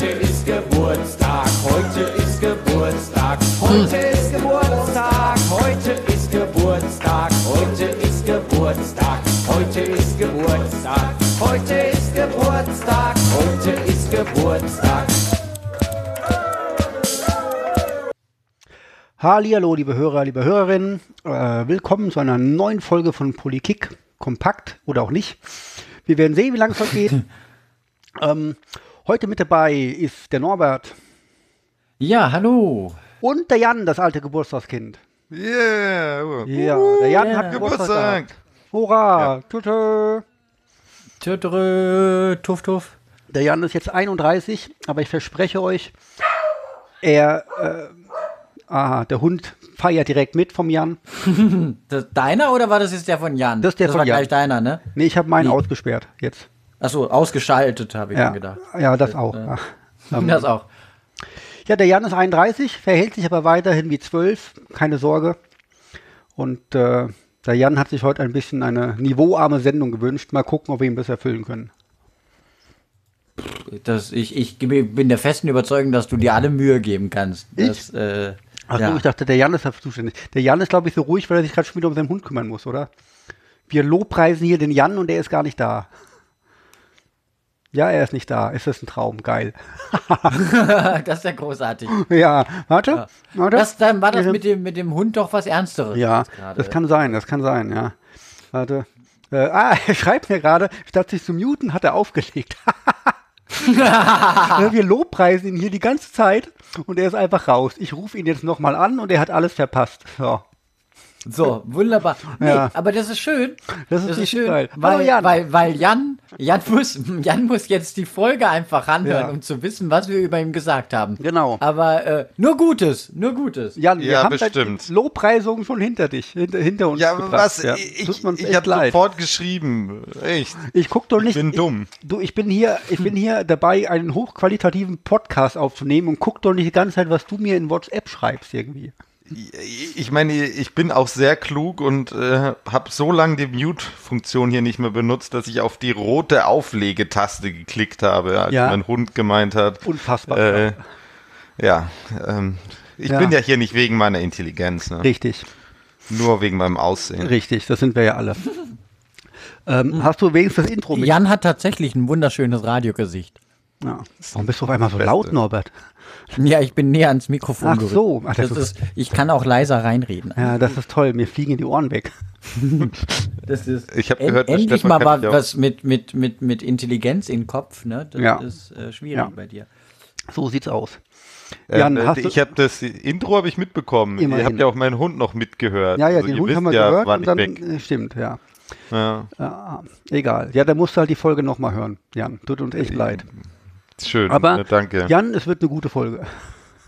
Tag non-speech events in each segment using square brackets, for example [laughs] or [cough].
Heute ist Geburtstag, heute ist Geburtstag, heute ist Geburtstag, heute ist Geburtstag, heute ist Geburtstag, heute ist Geburtstag, heute ist Geburtstag, heute ist Geburtstag. Hallihallo, liebe Hörer, liebe Hörerinnen. Äh, willkommen zu einer neuen Folge von Polykick. Kompakt oder auch nicht. Wir werden sehen, wie lange es heute geht. [laughs] ähm, heute mit dabei ist der Norbert Ja, hallo. und der Jan, das alte Geburtstagskind. Yeah. Ja, der Jan hat Geburtstag. Hurra! Tütü. Tötrö, tuff, tuff. Der Jan ist jetzt 31, aber ich verspreche euch, er, äh, aha, der Hund feiert direkt mit vom Jan. [laughs] Das, deiner oder war das jetzt der von Jan? Das ist der von war Jan. gleich deiner, ne? Nee, ich habe meinen Wie? ausgesperrt jetzt. Achso, ausgeschaltet, habe ich Ja, mir gedacht. ja das auch. Ach. [laughs] Das auch. Ja, der Jan ist 31, verhält sich aber weiterhin wie 12, keine Sorge. Und äh, der Jan hat sich heute ein bisschen eine niveauarme Sendung gewünscht. Mal gucken, ob wir ihm das erfüllen können. Das, ich, ich bin der festen Überzeugung, dass du dir alle Mühe geben kannst. Das, äh, Ach ja. so, ich dachte, der Jan ist dafür zuständig. Der Jan ist, glaube ich, so ruhig, weil er sich gerade schon wieder um seinen Hund kümmern muss, oder? Wir lobpreisen hier den Jan und er ist gar nicht da. Ja, er ist nicht da. Ist das ein Traum? Geil. [laughs] [laughs] das ist ja großartig. Ja, warte. warte. Das, dann war das Ja. mit dem, mit dem Hund doch was Ernsteres. Ja, das kann sein, das kann sein, ja. Warte. Äh, ah, er schreibt mir gerade, statt sich zu muten, hat er aufgelegt. Ja, [laughs] Wir lobpreisen ihn hier die ganze Zeit und er ist einfach raus. Ich rufe ihn jetzt nochmal an und er hat alles verpasst. So. So, wunderbar. Nee, Ja. aber das ist schön. Das ist richtig geil. Weil, Hallo, Jan. Weil, weil Jan, Jan muss, Jan muss jetzt die Folge einfach anhören, Ja. um zu wissen, was wir über ihn gesagt haben. Genau. Aber äh, nur Gutes, nur Gutes. Jan, wir Ja, haben bestimmt. deine Lobpreisung schon hinter dich, hinter, hinter uns Ja, gebracht. was? Ja. Ich, ich echt habe sofort geschrieben. Echt. Ich guck doch nicht. bin dumm. Ich, du, ich bin hier, ich bin hier dabei, einen hochqualitativen Podcast aufzunehmen und guck doch nicht die ganze Zeit, was du mir in WhatsApp schreibst irgendwie. Ich meine, ich bin auch sehr klug und äh, habe so lange die Mute-Funktion hier nicht mehr benutzt, dass ich auf die rote Auflegetaste geklickt habe, als Ja. mein Hund gemeint hat. Unfassbar. Äh, ja, ähm, ich Ja. bin ja hier nicht wegen meiner Intelligenz, ne? Richtig, nur wegen meinem Aussehen. richtig, das sind wir ja alle. [laughs] ähm, hast du wenigstens das Intro mit? Jan hat tatsächlich ein wunderschönes Radiogesicht. Ja. Warum bist du auf einmal so laut, Norbert? [laughs] Ja, ich bin näher ans Mikrofon Ach gerückt. so. Ach, das das ist- ist, ich kann auch leiser reinreden. Ja, das ist toll. Mir fliegen die Ohren weg. [laughs] Das ist Ich hab en- gehört, der endlich mal kann was, mit, mit, mit, mit Intelligenz im Kopf. Ne? Das Ja. ist äh, schwierig Ja. bei dir. So sieht's aus. Ähm, Jan, äh, hast du- ich habe das Intro habe ich mitbekommen. Immerhin. Ihr habt ja auch meinen Hund noch mitgehört. Ja, ja, Also den Hund haben wir ja, gehört und dann, weg. äh, stimmt, ja. Ja, ja. Egal. Ja, da musst du halt die Folge nochmal hören. Jan, tut uns echt leid. Schön. Aber äh, danke. Jan, es wird eine gute Folge.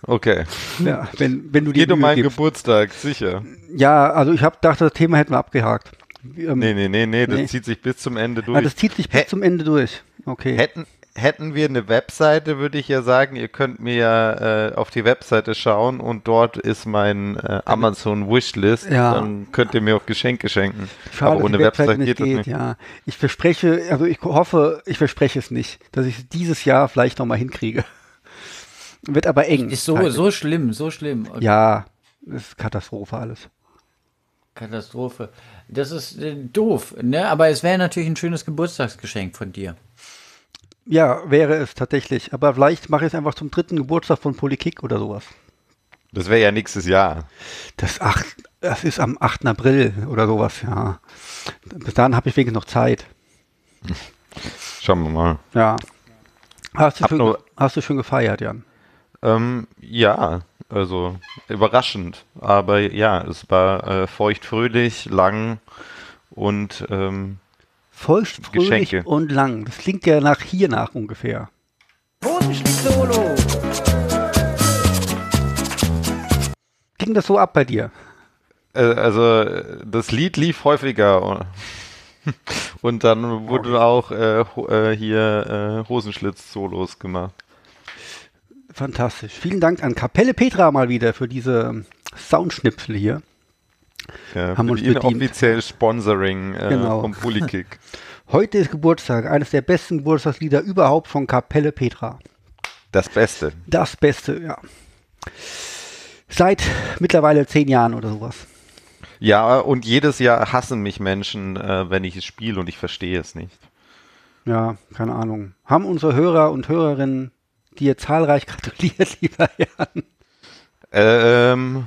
Okay. [laughs] Ja, wenn, wenn du die Geht um meinen gibst. Geburtstag, sicher. Ja, also ich habe dachte, das Thema hätten wir abgehakt. Ähm, Nee, nee, nee, nee, das Nee. zieht sich bis zum Ende durch. ah, das zieht sich bis Hä- zum Ende durch. Okay. Hätten, hätten wir eine Webseite, würde ich ja sagen, ihr könnt mir ja äh, auf die Webseite schauen und dort ist mein äh, Amazon Wishlist. Ja. Dann könnt ihr mir auch Geschenke schenken. Schade, Aber ohne die Webseite Website geht, das nicht. Ja, ich verspreche, also ich hoffe, ich verspreche es nicht, dass ich es dieses Jahr vielleicht nochmal hinkriege. Wird aber eng. Ist so, Halt. so schlimm, so schlimm. Und Ja, das ist Katastrophe alles. Katastrophe. Das ist äh, doof, ne? Aber es wäre natürlich ein schönes Geburtstagsgeschenk von dir. Ja, wäre es tatsächlich. Aber vielleicht mache ich es einfach zum dritten Geburtstag von Politik oder sowas. Das wäre ja nächstes Jahr. Das, ach, das ist am 8. April oder sowas, ja. Bis dahin habe ich wenigstens noch Zeit. [laughs] Schauen wir mal. Ja. Hast du, Hab schon, nur- hast du schon gefeiert, Jan? Ähm, ja, also überraschend. Aber ja, es war äh, feuchtfröhlich, lang und ähm, Feucht, fröhlich Geschenke. und lang. Das klingt ja nach hier nach ungefähr. Hosenschlitz-Solo. Ging das so ab bei dir? äh, also das Lied lief häufiger. [laughs] Und dann wurde auch äh, ho- äh, hier äh, Hosenschlitz-Solos gemacht. Fantastisch. Vielen Dank an Kapelle Petra mal wieder für diese Soundschnipsel hier. Ja, Haben uns die bedient. inoffiziell Sponsoring äh, Genau. vom Polykick. [laughs] Heute ist Geburtstag, eines der besten Geburtstagslieder überhaupt von Kapelle Petra. Das Beste. Das Beste, ja. Seit mittlerweile zehn Jahren oder sowas. Ja, und jedes Jahr hassen mich Menschen, äh, wenn ich es spiele und ich verstehe es nicht. Ja, keine Ahnung. Haben unsere Hörer und Hörerinnen dir zahlreich [laughs] gratuliert, lieber Jan? Ähm,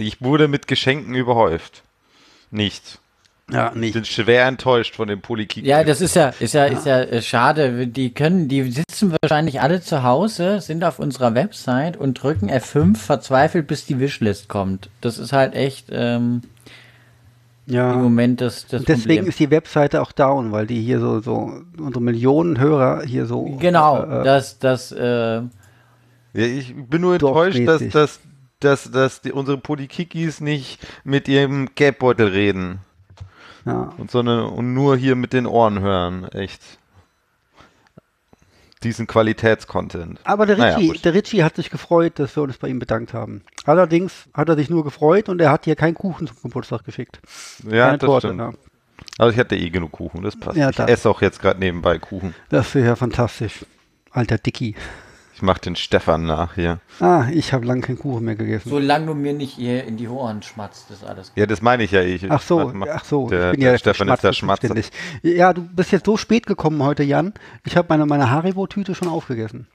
ich wurde mit Geschenken überhäuft. Nicht. Ja, Ich nicht. bin schwer enttäuscht von dem Polykick. Ja, das ist ja, ist ja, ist ja äh, schade. Die können, die sitzen wahrscheinlich alle zu Hause, sind auf unserer Website und drücken F5 verzweifelt, bis die Wishlist kommt. Das ist halt echt ähm, im Ja. Moment das, das Und deswegen Problem. ist die Webseite auch down, weil die hier so, so unsere Millionen Hörer hier so. Genau, äh, das, das, äh, Ja, ich bin nur enttäuscht, dass, dass, dass, dass die, unsere Polykikis nicht mit ihrem Gelbbeutel reden. ja. Und, sondern und nur hier mit den Ohren hören. Echt. Diesen Qualitätscontent. Aber der Naja, Ritchie, wurscht. der Ritchie hat sich gefreut, dass wir uns bei ihm bedankt haben. Allerdings hat er sich nur gefreut und er hat hier keinen Kuchen zum Geburtstag geschickt. Ja, Keine das Torte, stimmt. ja. Aber ich hatte eh genug Kuchen, das passt. Ja, ich das. esse auch jetzt gerade nebenbei Kuchen. Das wäre ja fantastisch. Alter Dicky. Ich mache den Stefan nach hier. Ah, ich habe lange keinen Kuchen mehr gegessen. solange du mir nicht hier in die Ohren schmatzt, ist alles gut. Ja, das meine ich ja. Ich, Ach so, mal. ach so, Der, ich bin der ja Stefan ist der Schmatzer. Ja, du bist jetzt so spät gekommen heute, Jan. Ich habe meine, meine Haribo-Tüte schon aufgegessen.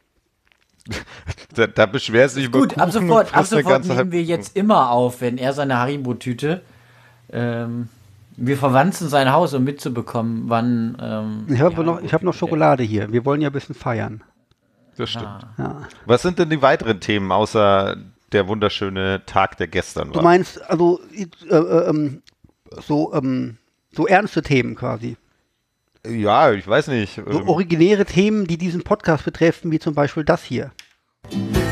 Da, da beschwerst du dich über Gut, Kuchen ab sofort, ab sofort ganze nehmen wir jetzt immer auf, wenn er seine Haribo-Tüte. Ähm, wir verwanzen sein Haus, um mitzubekommen, wann. Ähm, Ich habe noch, ich hab noch Schokolade hier. Wir wollen ja ein bisschen feiern. Das stimmt. Ah. Ja. Was sind denn die weiteren Themen, außer der wunderschöne Tag, der gestern Du war? meinst, also äh, äh, ähm, so, ähm, so ernste Themen quasi. ja, ich weiß nicht. So originäre Themen, die diesen Podcast betreffen, wie zum Beispiel das hier.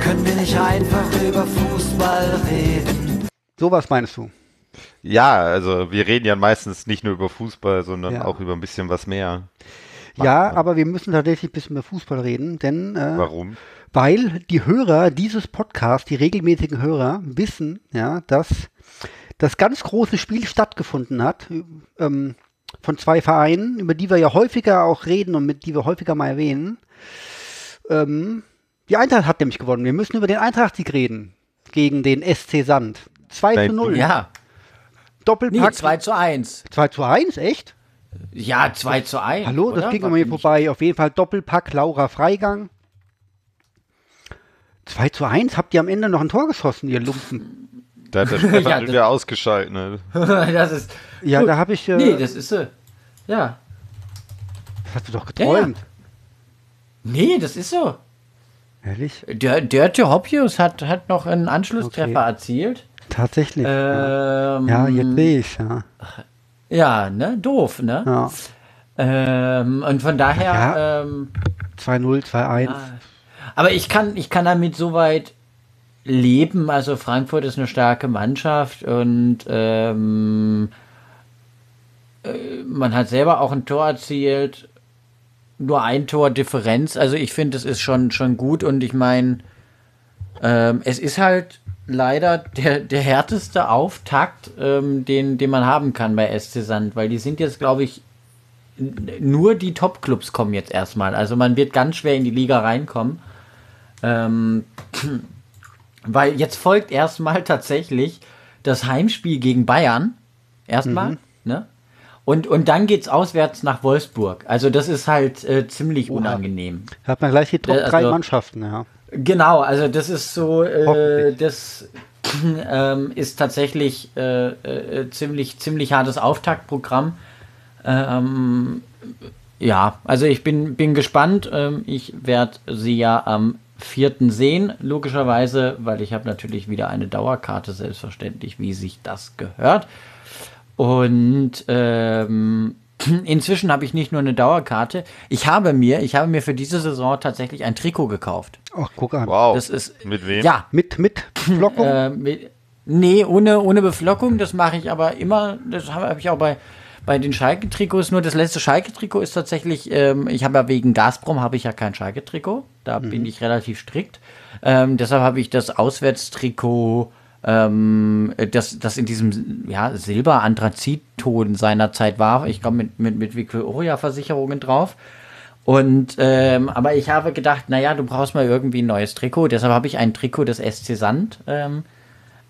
Können wir nicht einfach über Fußball reden? Sowas meinst du? ja, also wir reden ja meistens nicht nur über Fußball, sondern Ja. auch über ein bisschen was mehr. Ja, aber wir müssen tatsächlich ein bisschen über Fußball reden, denn äh, Warum? weil die Hörer dieses Podcasts, die regelmäßigen Hörer, wissen, ja, dass das ganz große Spiel stattgefunden hat ähm, von zwei Vereinen, über die wir ja häufiger auch reden und mit die wir häufiger mal erwähnen. Ähm, die Eintracht hat nämlich gewonnen. Wir müssen über den Eintracht-Sieg reden gegen den SC Sand. 2 Nein, zu 0. Ja, nee, Doppelpack. 2 zu 1. 2 zu 1, echt? Ja, 2 zu 1. Hallo, das oder? ging War an mir nicht- vorbei. Auf jeden Fall Doppelpack Laura Freigang. 2 zu 1, habt ihr am Ende noch ein Tor geschossen, ihr Lumpen? Da hat der [laughs] Stefan Ja, ja, das- wieder ausgeschaltet. Ne? [laughs] das ist. Ja, Gut. da habe ich. Äh, Nee, das ist so. Ja. das hast du doch geträumt. Nee, das ist so. Ehrlich? Der Dörte Hoppius hat, hat noch einen Anschlusstreffer Okay. erzielt. Tatsächlich. ja. Ähm, ja, jetzt sehe ich, ja. Ja, ne? Doof, ne? ja. Ähm, und von daher. Ja. Ähm, 2-0, 2-1. aber ich kann, ich kann damit soweit leben. Also Frankfurt ist eine starke Mannschaft und ähm, äh, man hat selber auch ein Tor erzielt. Nur ein Tor Differenz. Also ich finde, es ist schon, schon gut und ich meine, ähm, es ist halt leider der, der härteste Auftakt, ähm, den, den man haben kann bei SC Sand, weil die sind jetzt, glaube ich, nur die Top-Clubs kommen jetzt erstmal. Also man wird ganz schwer in die Liga reinkommen. Ähm, [clears throat] weil jetzt folgt erstmal tatsächlich das Heimspiel gegen Bayern. Erstmal, ne? Und, und dann geht's auswärts nach Wolfsburg. Also das ist halt äh, ziemlich unangenehm. Hat man gleich die Top Ja, 3 also- Mannschaften, ja. Genau, also das ist so, äh, das [clears throat] ähm, ist tatsächlich äh, äh, ziemlich, ziemlich hartes Auftaktprogramm. Ähm, ja, also ich bin, bin gespannt. Ähm, ich werde sie ja am 4. sehen, logischerweise, weil ich habe natürlich wieder eine Dauerkarte, selbstverständlich, wie sich das gehört. Und ähm, inzwischen habe ich nicht nur eine Dauerkarte, ich habe mir, ich habe mir für diese Saison tatsächlich ein Trikot gekauft. Ach, guck an. Wow. Das ist Mit wem? ja, Mit, mit Flockung? [laughs] äh, mit, nee, ohne, ohne Beflockung, das mache ich aber immer, das habe hab ich auch bei, bei den Schalke-Trikots, nur das letzte Schalke-Trikot ist tatsächlich, ähm, ich habe ja wegen Gazprom habe ich ja kein Schalke-Trikot, da bin ich relativ strikt, ähm, deshalb habe ich das Auswärtstrikot, ähm, das, das in diesem ja, Silber-Anthrazit-Ton seinerzeit war, ich glaube mit, mit, mit Victoria-Versicherungen drauf Und ähm, aber ich habe gedacht, naja, du brauchst mal irgendwie ein neues Trikot. Deshalb habe ich ein Trikot des SC Sand ähm,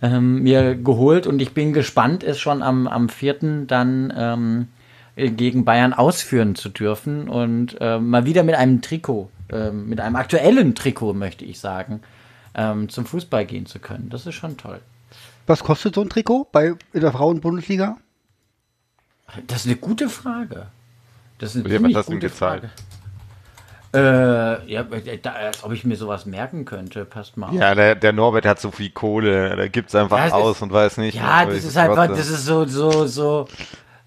ähm, mir geholt und ich bin gespannt, es schon am, am 4. dann ähm, gegen Bayern ausführen zu dürfen und äh, mal wieder mit einem Trikot, äh, mit einem aktuellen Trikot, möchte ich sagen, ähm, zum Fußball gehen zu können. Das ist schon toll. Was kostet so ein Trikot bei in der Frauenbundesliga? Das ist eine gute Frage. Das ist eine Wer hat das denn gute gezahlt? Frage. Äh, ja, da, als ob ich mir sowas merken könnte. Passt mal auf. Ja, der, der Norbert hat so viel Kohle, der gibt's einfach Ja, es aus ist- und weiß nicht. Ja, das ist einfach, das ist so, so, so,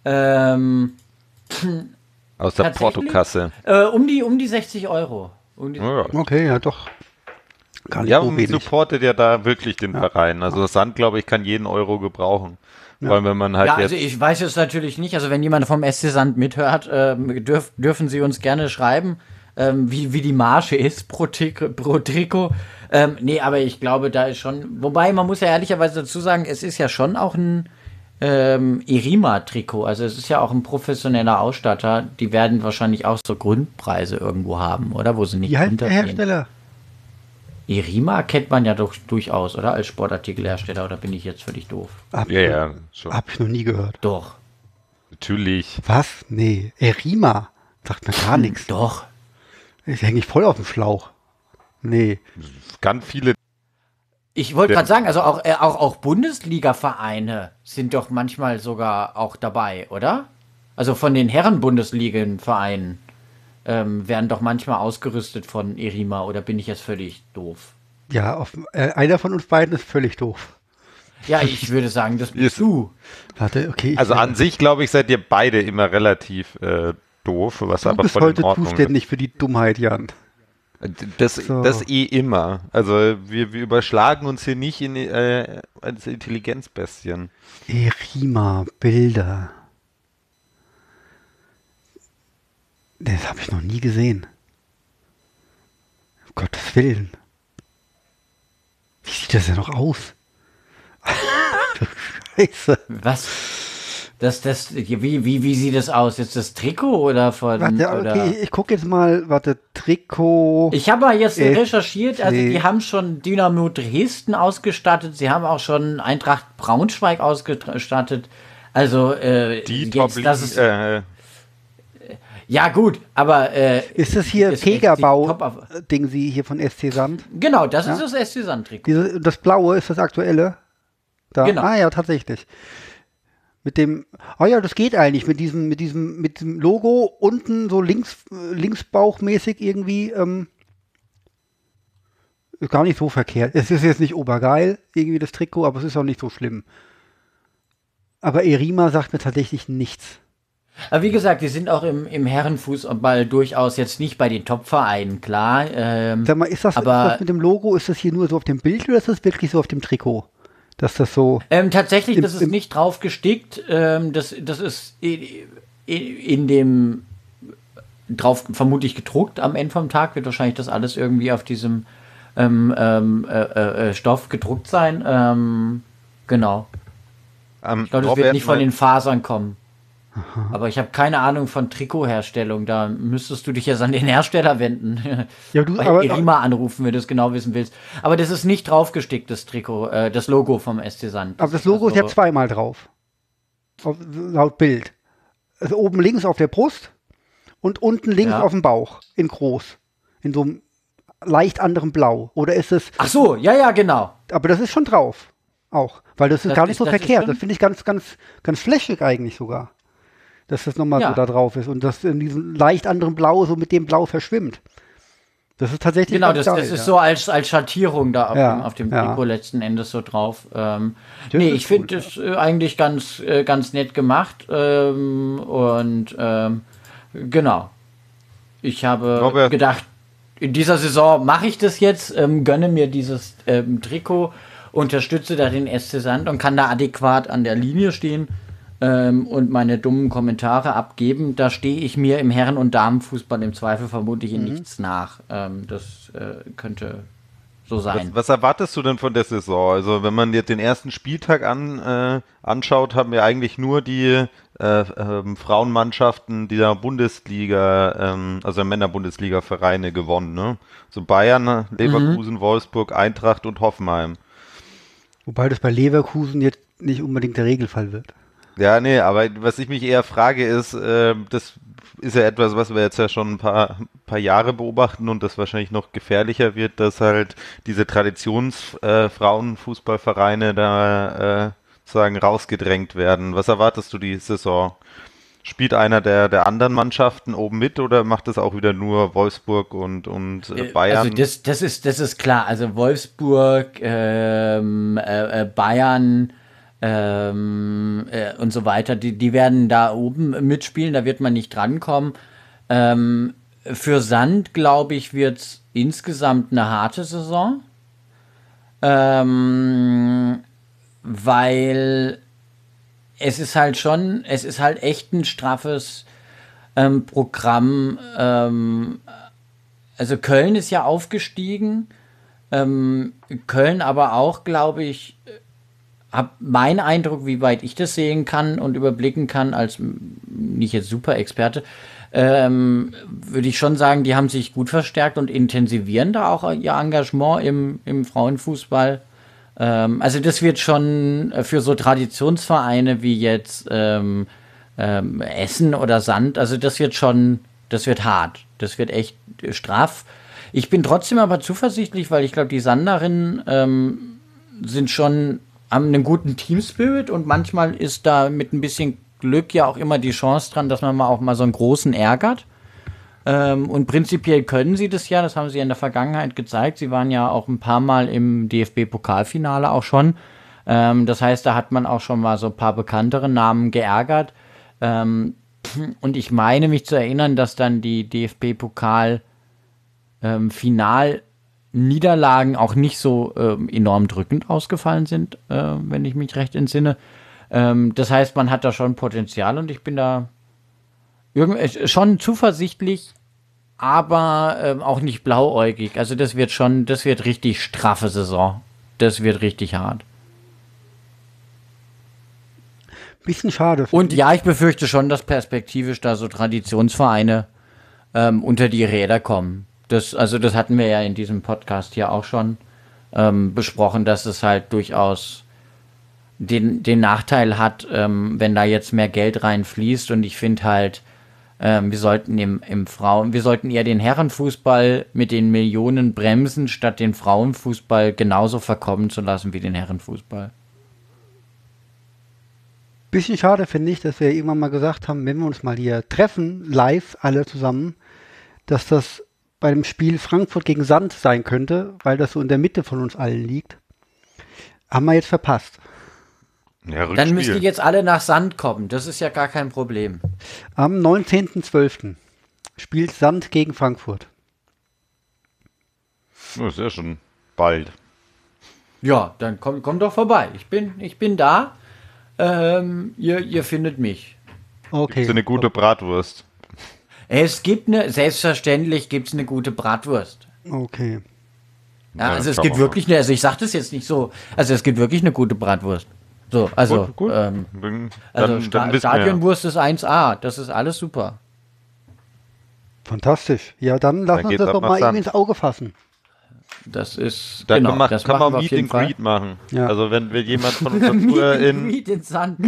ähm, aus der? Portokasse. äh, um die, um die 60 Euro. Um die, Ja, Okay, ja doch. Gar nicht ja so und wenig. supportet ja da wirklich den Verein. Also das Sand, glaube ich, kann jeden Euro gebrauchen. Vor allem, wenn man halt Ja, jetzt. also ich weiß es natürlich nicht. Also wenn jemand vom SC Sand mithört, ähm, dürf, dürfen Sie uns gerne schreiben, ähm, wie, wie die Marge ist pro, Trikot- pro Trikot. Ähm, nee, aber ich glaube, da ist schon. Wobei, man muss ja ehrlicherweise dazu sagen, es ist ja schon auch ein ähm, Irima-Trikot. Also es ist ja auch ein professioneller Ausstatter. Die werden wahrscheinlich auch so Grundpreise irgendwo haben, oder? Wo sie nicht Wie heißt der. Hersteller? Irima kennt man ja doch durchaus, oder? Als Sportartikelhersteller, oder bin ich jetzt völlig doof? Hab, ja, ja, schon. Hab ich noch nie gehört. Doch, Natürlich. Was? Nee, Erima. Sagt mir gar nichts. doch. Ich hänge ich voll auf dem Schlauch. Nee. Ganz viele. Ich wollte gerade sagen, also auch, äh, auch, auch Bundesliga-Vereine sind doch manchmal sogar auch dabei, oder? Also von den Herren-Bundesligen-Vereinen ähm, werden doch manchmal ausgerüstet von Erima, oder bin ich jetzt völlig doof? Ja, auf, äh, einer von uns beiden ist völlig doof. Ja, ich würde sagen, das bist Ist- du. Warte, okay. ich- Also an sich, glaube ich, seid ihr beide immer relativ äh, doof, was du aber bist voll heute in Ordnung zuständig für die Dummheit, Jan. ist. Das, So. das eh immer. Also wir, wir überschlagen uns hier nicht in, äh, als Intelligenzbestien. Erima, Bilder. Das habe ich noch nie gesehen. Um Gottes Willen. Wie sieht das denn noch aus? [laughs] du Scheiße. Was? Das, das, wie, wie, wie sieht das aus? Jetzt das Trikot oder von. Warte, oder? okay, ich, ich gucke jetzt mal, warte, Trikot. Ich habe mal jetzt recherchiert, also die haben schon Dynamo Dresden ausgestattet, sie haben auch schon Eintracht Braunschweig ausgestattet. Also äh, Die jetzt, Top das ist, äh, ja gut, aber äh, ist das hier ist echt die Pegabau, Top- Ding Sie hier von SC Sand? genau, das ist das SC Sand Trikot. Diese, das blaue ist das aktuelle? Da. Genau. Ah ja, tatsächlich. Mit dem, ah ja, das geht eigentlich mit diesem, mit diesem, mit dem Logo unten so links, äh, linksbauchmäßig irgendwie, ähm, ist gar nicht so verkehrt. Es ist jetzt nicht obergeil, irgendwie das Trikot, aber es ist auch nicht so schlimm. Aber Erima sagt mir tatsächlich nichts. Aber wie gesagt, die sind auch im, im Herrenfußball durchaus jetzt nicht bei den Top-Vereinen, klar. Ähm, Sag mal, ist das, Aber- ist das mit dem Logo, ist das hier nur so auf dem Bild oder ist das wirklich so auf dem Trikot? Dass das so, Ähm, tatsächlich, Im- das ist im- nicht drauf gestickt. Ähm, das, das ist i- i- in dem drauf vermutlich gedruckt am Ende vom Tag. Wird wahrscheinlich das alles irgendwie auf diesem ähm, ähm, äh, äh, Stoff gedruckt sein. Ähm, genau. ähm, Ich glaube, das Robert, wird nicht von den Fasern kommen. Aber ich habe keine Ahnung von Trikotherstellung. Da müsstest du dich jetzt an den Hersteller wenden. Ja, du- Bei aber- Irima anrufen, wenn du es genau wissen willst. Aber das ist nicht draufgestickt, das Trikot, äh, das Logo vom SC Sand. aber das Logo ist ja also- zweimal drauf. Auf, laut Bild. Also oben links auf der Brust und unten links Ja. auf dem Bauch. In groß. In so einem leicht anderem Blau. Oder ist es, Ach so, ja, ja, genau. aber das ist schon drauf. Auch. Weil das ist Das gar nicht ist- so das verkehrt. Das finde ich ganz, ganz, ganz flächig eigentlich sogar. Dass das nochmal Ja. so da drauf ist und das in diesem leicht anderen Blau so mit dem Blau verschwimmt. Das ist tatsächlich Genau, das, geil, das ist ja. so als, als Schattierung da auf Ja, dem, auf dem ja. Trikot letzten Endes so drauf. Ähm, Das nee, ich finde gut, das äh, eigentlich ganz, äh, ganz nett gemacht. Ähm, und ähm, genau. Ich habe Robert. gedacht, in dieser Saison mache ich das jetzt, ähm, gönne mir dieses ähm, Trikot, unterstütze da den SC Sand und kann da adäquat an der Linie stehen ähm, und meine dummen Kommentare abgeben. Da stehe ich mir im Herren- und Damenfußball im Zweifel vermutlich Mhm. in nichts nach. Ähm, das äh, könnte so sein. Was, was, erwartest du denn von der Saison? Also wenn man jetzt den ersten Spieltag an, äh, anschaut, haben wir eigentlich nur die äh, ähm, Frauenmannschaften dieser Bundesliga, ähm, also Männerbundesliga-Vereine gewonnen. Ne? So Bayern, Leverkusen, mhm. Wolfsburg, Eintracht und Hoffenheim. Wobei das bei Leverkusen jetzt nicht unbedingt der Regelfall wird. Ja, nee, aber was ich mich eher frage ist, äh, das ist ja etwas, was wir jetzt ja schon ein paar, paar Jahre beobachten und das wahrscheinlich noch gefährlicher wird, dass halt diese Traditionsfrauenfußballvereine äh, da äh, sozusagen rausgedrängt werden. Was erwartest du die Saison? Spielt einer der, der anderen Mannschaften oben mit oder macht das auch wieder nur Wolfsburg und, und äh, äh Bayern? Also das, das, ist, das ist klar. Also Wolfsburg, ähm, äh, äh, Bayern ähm, äh, und so weiter, die, die werden da oben mitspielen, da wird man nicht drankommen. Ähm, für Sand, glaube ich, wird es insgesamt eine harte Saison. Ähm, weil es ist halt schon, es ist halt echt ein straffes ähm, Programm. Ähm, also Köln ist ja aufgestiegen. Ähm, Köln aber auch, glaube ich, habe mein Eindruck, wie weit ich das sehen kann und überblicken kann, als nicht jetzt super Experte, ähm, würde ich schon sagen, die haben sich gut verstärkt und intensivieren da auch ihr Engagement im, im Frauenfußball. Ähm, also das wird schon für so Traditionsvereine wie jetzt ähm, ähm, Essen oder Sand, also das wird schon, das wird hart. Das wird echt straff. Ich bin trotzdem aber zuversichtlich, weil ich glaube, die Sanderinnen ähm, sind schon, haben einen guten Teamspirit und manchmal ist da mit ein bisschen Glück ja auch immer die Chance dran, dass man mal auch mal so einen großen ärgert. Ähm, und prinzipiell können sie das ja, das haben sie in der Vergangenheit gezeigt. Sie waren ja auch ein paar Mal im DFB-Pokalfinale auch schon. Ähm, das heißt, da hat man auch schon mal so ein paar bekanntere Namen geärgert. Ähm, und ich meine mich zu erinnern, dass dann die DFB-Pokal-Final-Niederlagen ähm, auch nicht so ähm, enorm drückend ausgefallen sind, äh, wenn ich mich recht entsinne. Ähm, das heißt, man hat da schon Potenzial und ich bin da schon zuversichtlich, aber ähm, auch nicht blauäugig. Also das wird schon, das wird richtig straffe Saison. Das wird richtig hart. Bisschen schade. Und ja, ich befürchte schon, dass perspektivisch da so Traditionsvereine ähm, unter die Räder kommen. Das, also das hatten wir ja in diesem Podcast hier auch schon ähm, besprochen, dass es halt durchaus den, den Nachteil hat, ähm, wenn da jetzt mehr Geld reinfließt. Und ich finde halt, ähm, wir sollten im, im Frauen, wir sollten eher den Herrenfußball mit den Millionen bremsen, statt den Frauenfußball genauso verkommen zu lassen wie den Herrenfußball. Bisschen schade finde ich, dass wir irgendwann mal gesagt haben, wenn wir uns mal hier treffen, live alle zusammen, dass das bei dem Spiel Frankfurt gegen Sand sein könnte, weil das so in der Mitte von uns allen liegt. Haben wir jetzt verpasst. Ja, Dann müssen die jetzt alle nach Sand kommen. Das ist ja gar kein Problem. Am 19.12. spielt Sand gegen Frankfurt. Das ist ja schon bald. Ja, dann komm, komm doch vorbei. Ich bin, ich bin da. Ähm, ihr, ihr findet mich. Okay. Gibt's eine gute Bratwurst? Es gibt eine, selbstverständlich gibt es eine gute Bratwurst. Okay. Ja, also es gibt wirklich eine, also ich sage das jetzt nicht so, also es gibt wirklich eine gute Bratwurst. So, also, gut, gut. Ähm, dann, also Sta Stadionwurst ist 1A, das ist alles super. Fantastisch. Ja, dann lass dann uns das doch mal irgendwie ins Auge fassen. Das ist, da genau, kann man, das kann man Meet and Greet machen. Ja. Also wenn wir jemand von [laughs] uns früher in... Meet in Sand. [laughs]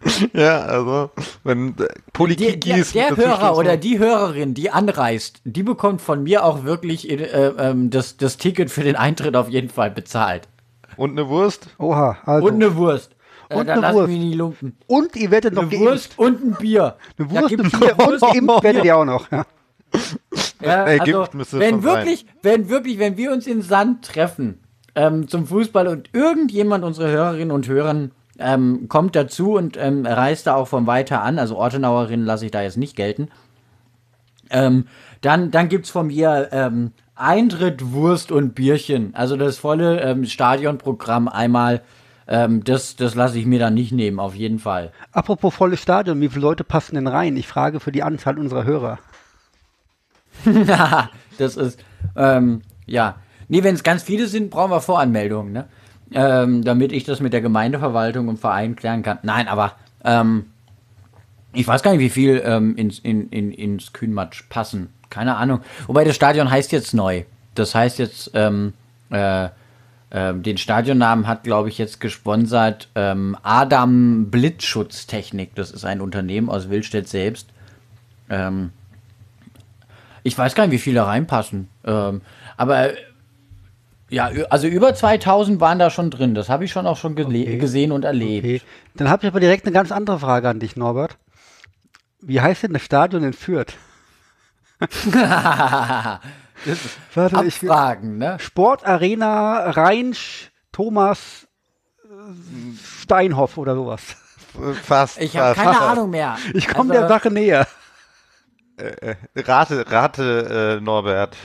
[laughs] ja, also wenn äh, Polikikis... Der, der, der Hörer oder die Hörerin, die anreist, die bekommt von mir auch wirklich äh, äh, das, das Ticket für den Eintritt auf jeden Fall bezahlt. Und eine Wurst? Oha, also. Und eine Wurst. Äh, und eine Wurst. Mich lumpen. Und ihr werdet noch eine Wurst und ein Bier. Eine Wurst, ein Bier [laughs] und geimpft werdet ihr auch noch. Ja. [laughs] Ja, also, wenn wirklich, sein. wenn wirklich, wenn wir uns in Sand treffen ähm, zum Fußball und irgendjemand unsere Hörerinnen und Hörer ähm, kommt dazu und ähm, reist da auch von weiter an, also Ortenauerinnen lasse ich da jetzt nicht gelten, ähm, dann, dann gibt es von mir ähm, Eintritt, Wurst und Bierchen. Also das volle ähm, Stadionprogramm einmal. Ähm, das das lasse ich mir dann nicht nehmen, auf jeden Fall. Apropos volles Stadion, wie viele Leute passen denn rein? Ich frage für die Anzahl unserer Hörer. [laughs] das ist, ähm, ja. Nee, wenn es ganz viele sind, brauchen wir Voranmeldungen, ne? Ähm, damit ich das mit der Gemeindeverwaltung und Verein klären kann. Nein, aber ähm, ich weiß gar nicht, wie viel ähm, ins, in, in, ins Kühnmatsch passen. Keine Ahnung. Wobei das Stadion heißt jetzt neu. Das heißt jetzt, ähm, äh, äh, den Stadionnamen hat, glaube ich, jetzt gesponsert ähm, Adam Blitzschutztechnik. Das ist ein Unternehmen aus Willstedt selbst. Ähm, ich weiß gar nicht, wie viele reinpassen. Ähm, aber ja, also über 2000 waren da schon drin. Das habe ich schon auch schon Okay. gesehen und erlebt. Okay. Dann habe ich aber direkt eine ganz andere Frage an dich, Norbert. Wie heißt denn das Stadion in Fürth? [laughs] Warte, ich will, Abfragen, ne? Sportarena Rheinsch Thomas äh, Steinhoff oder sowas. Fast. Ich habe fast. keine Ahnung mehr. Ich komme Also, der Sache näher. Rate, rate, äh, Norbert.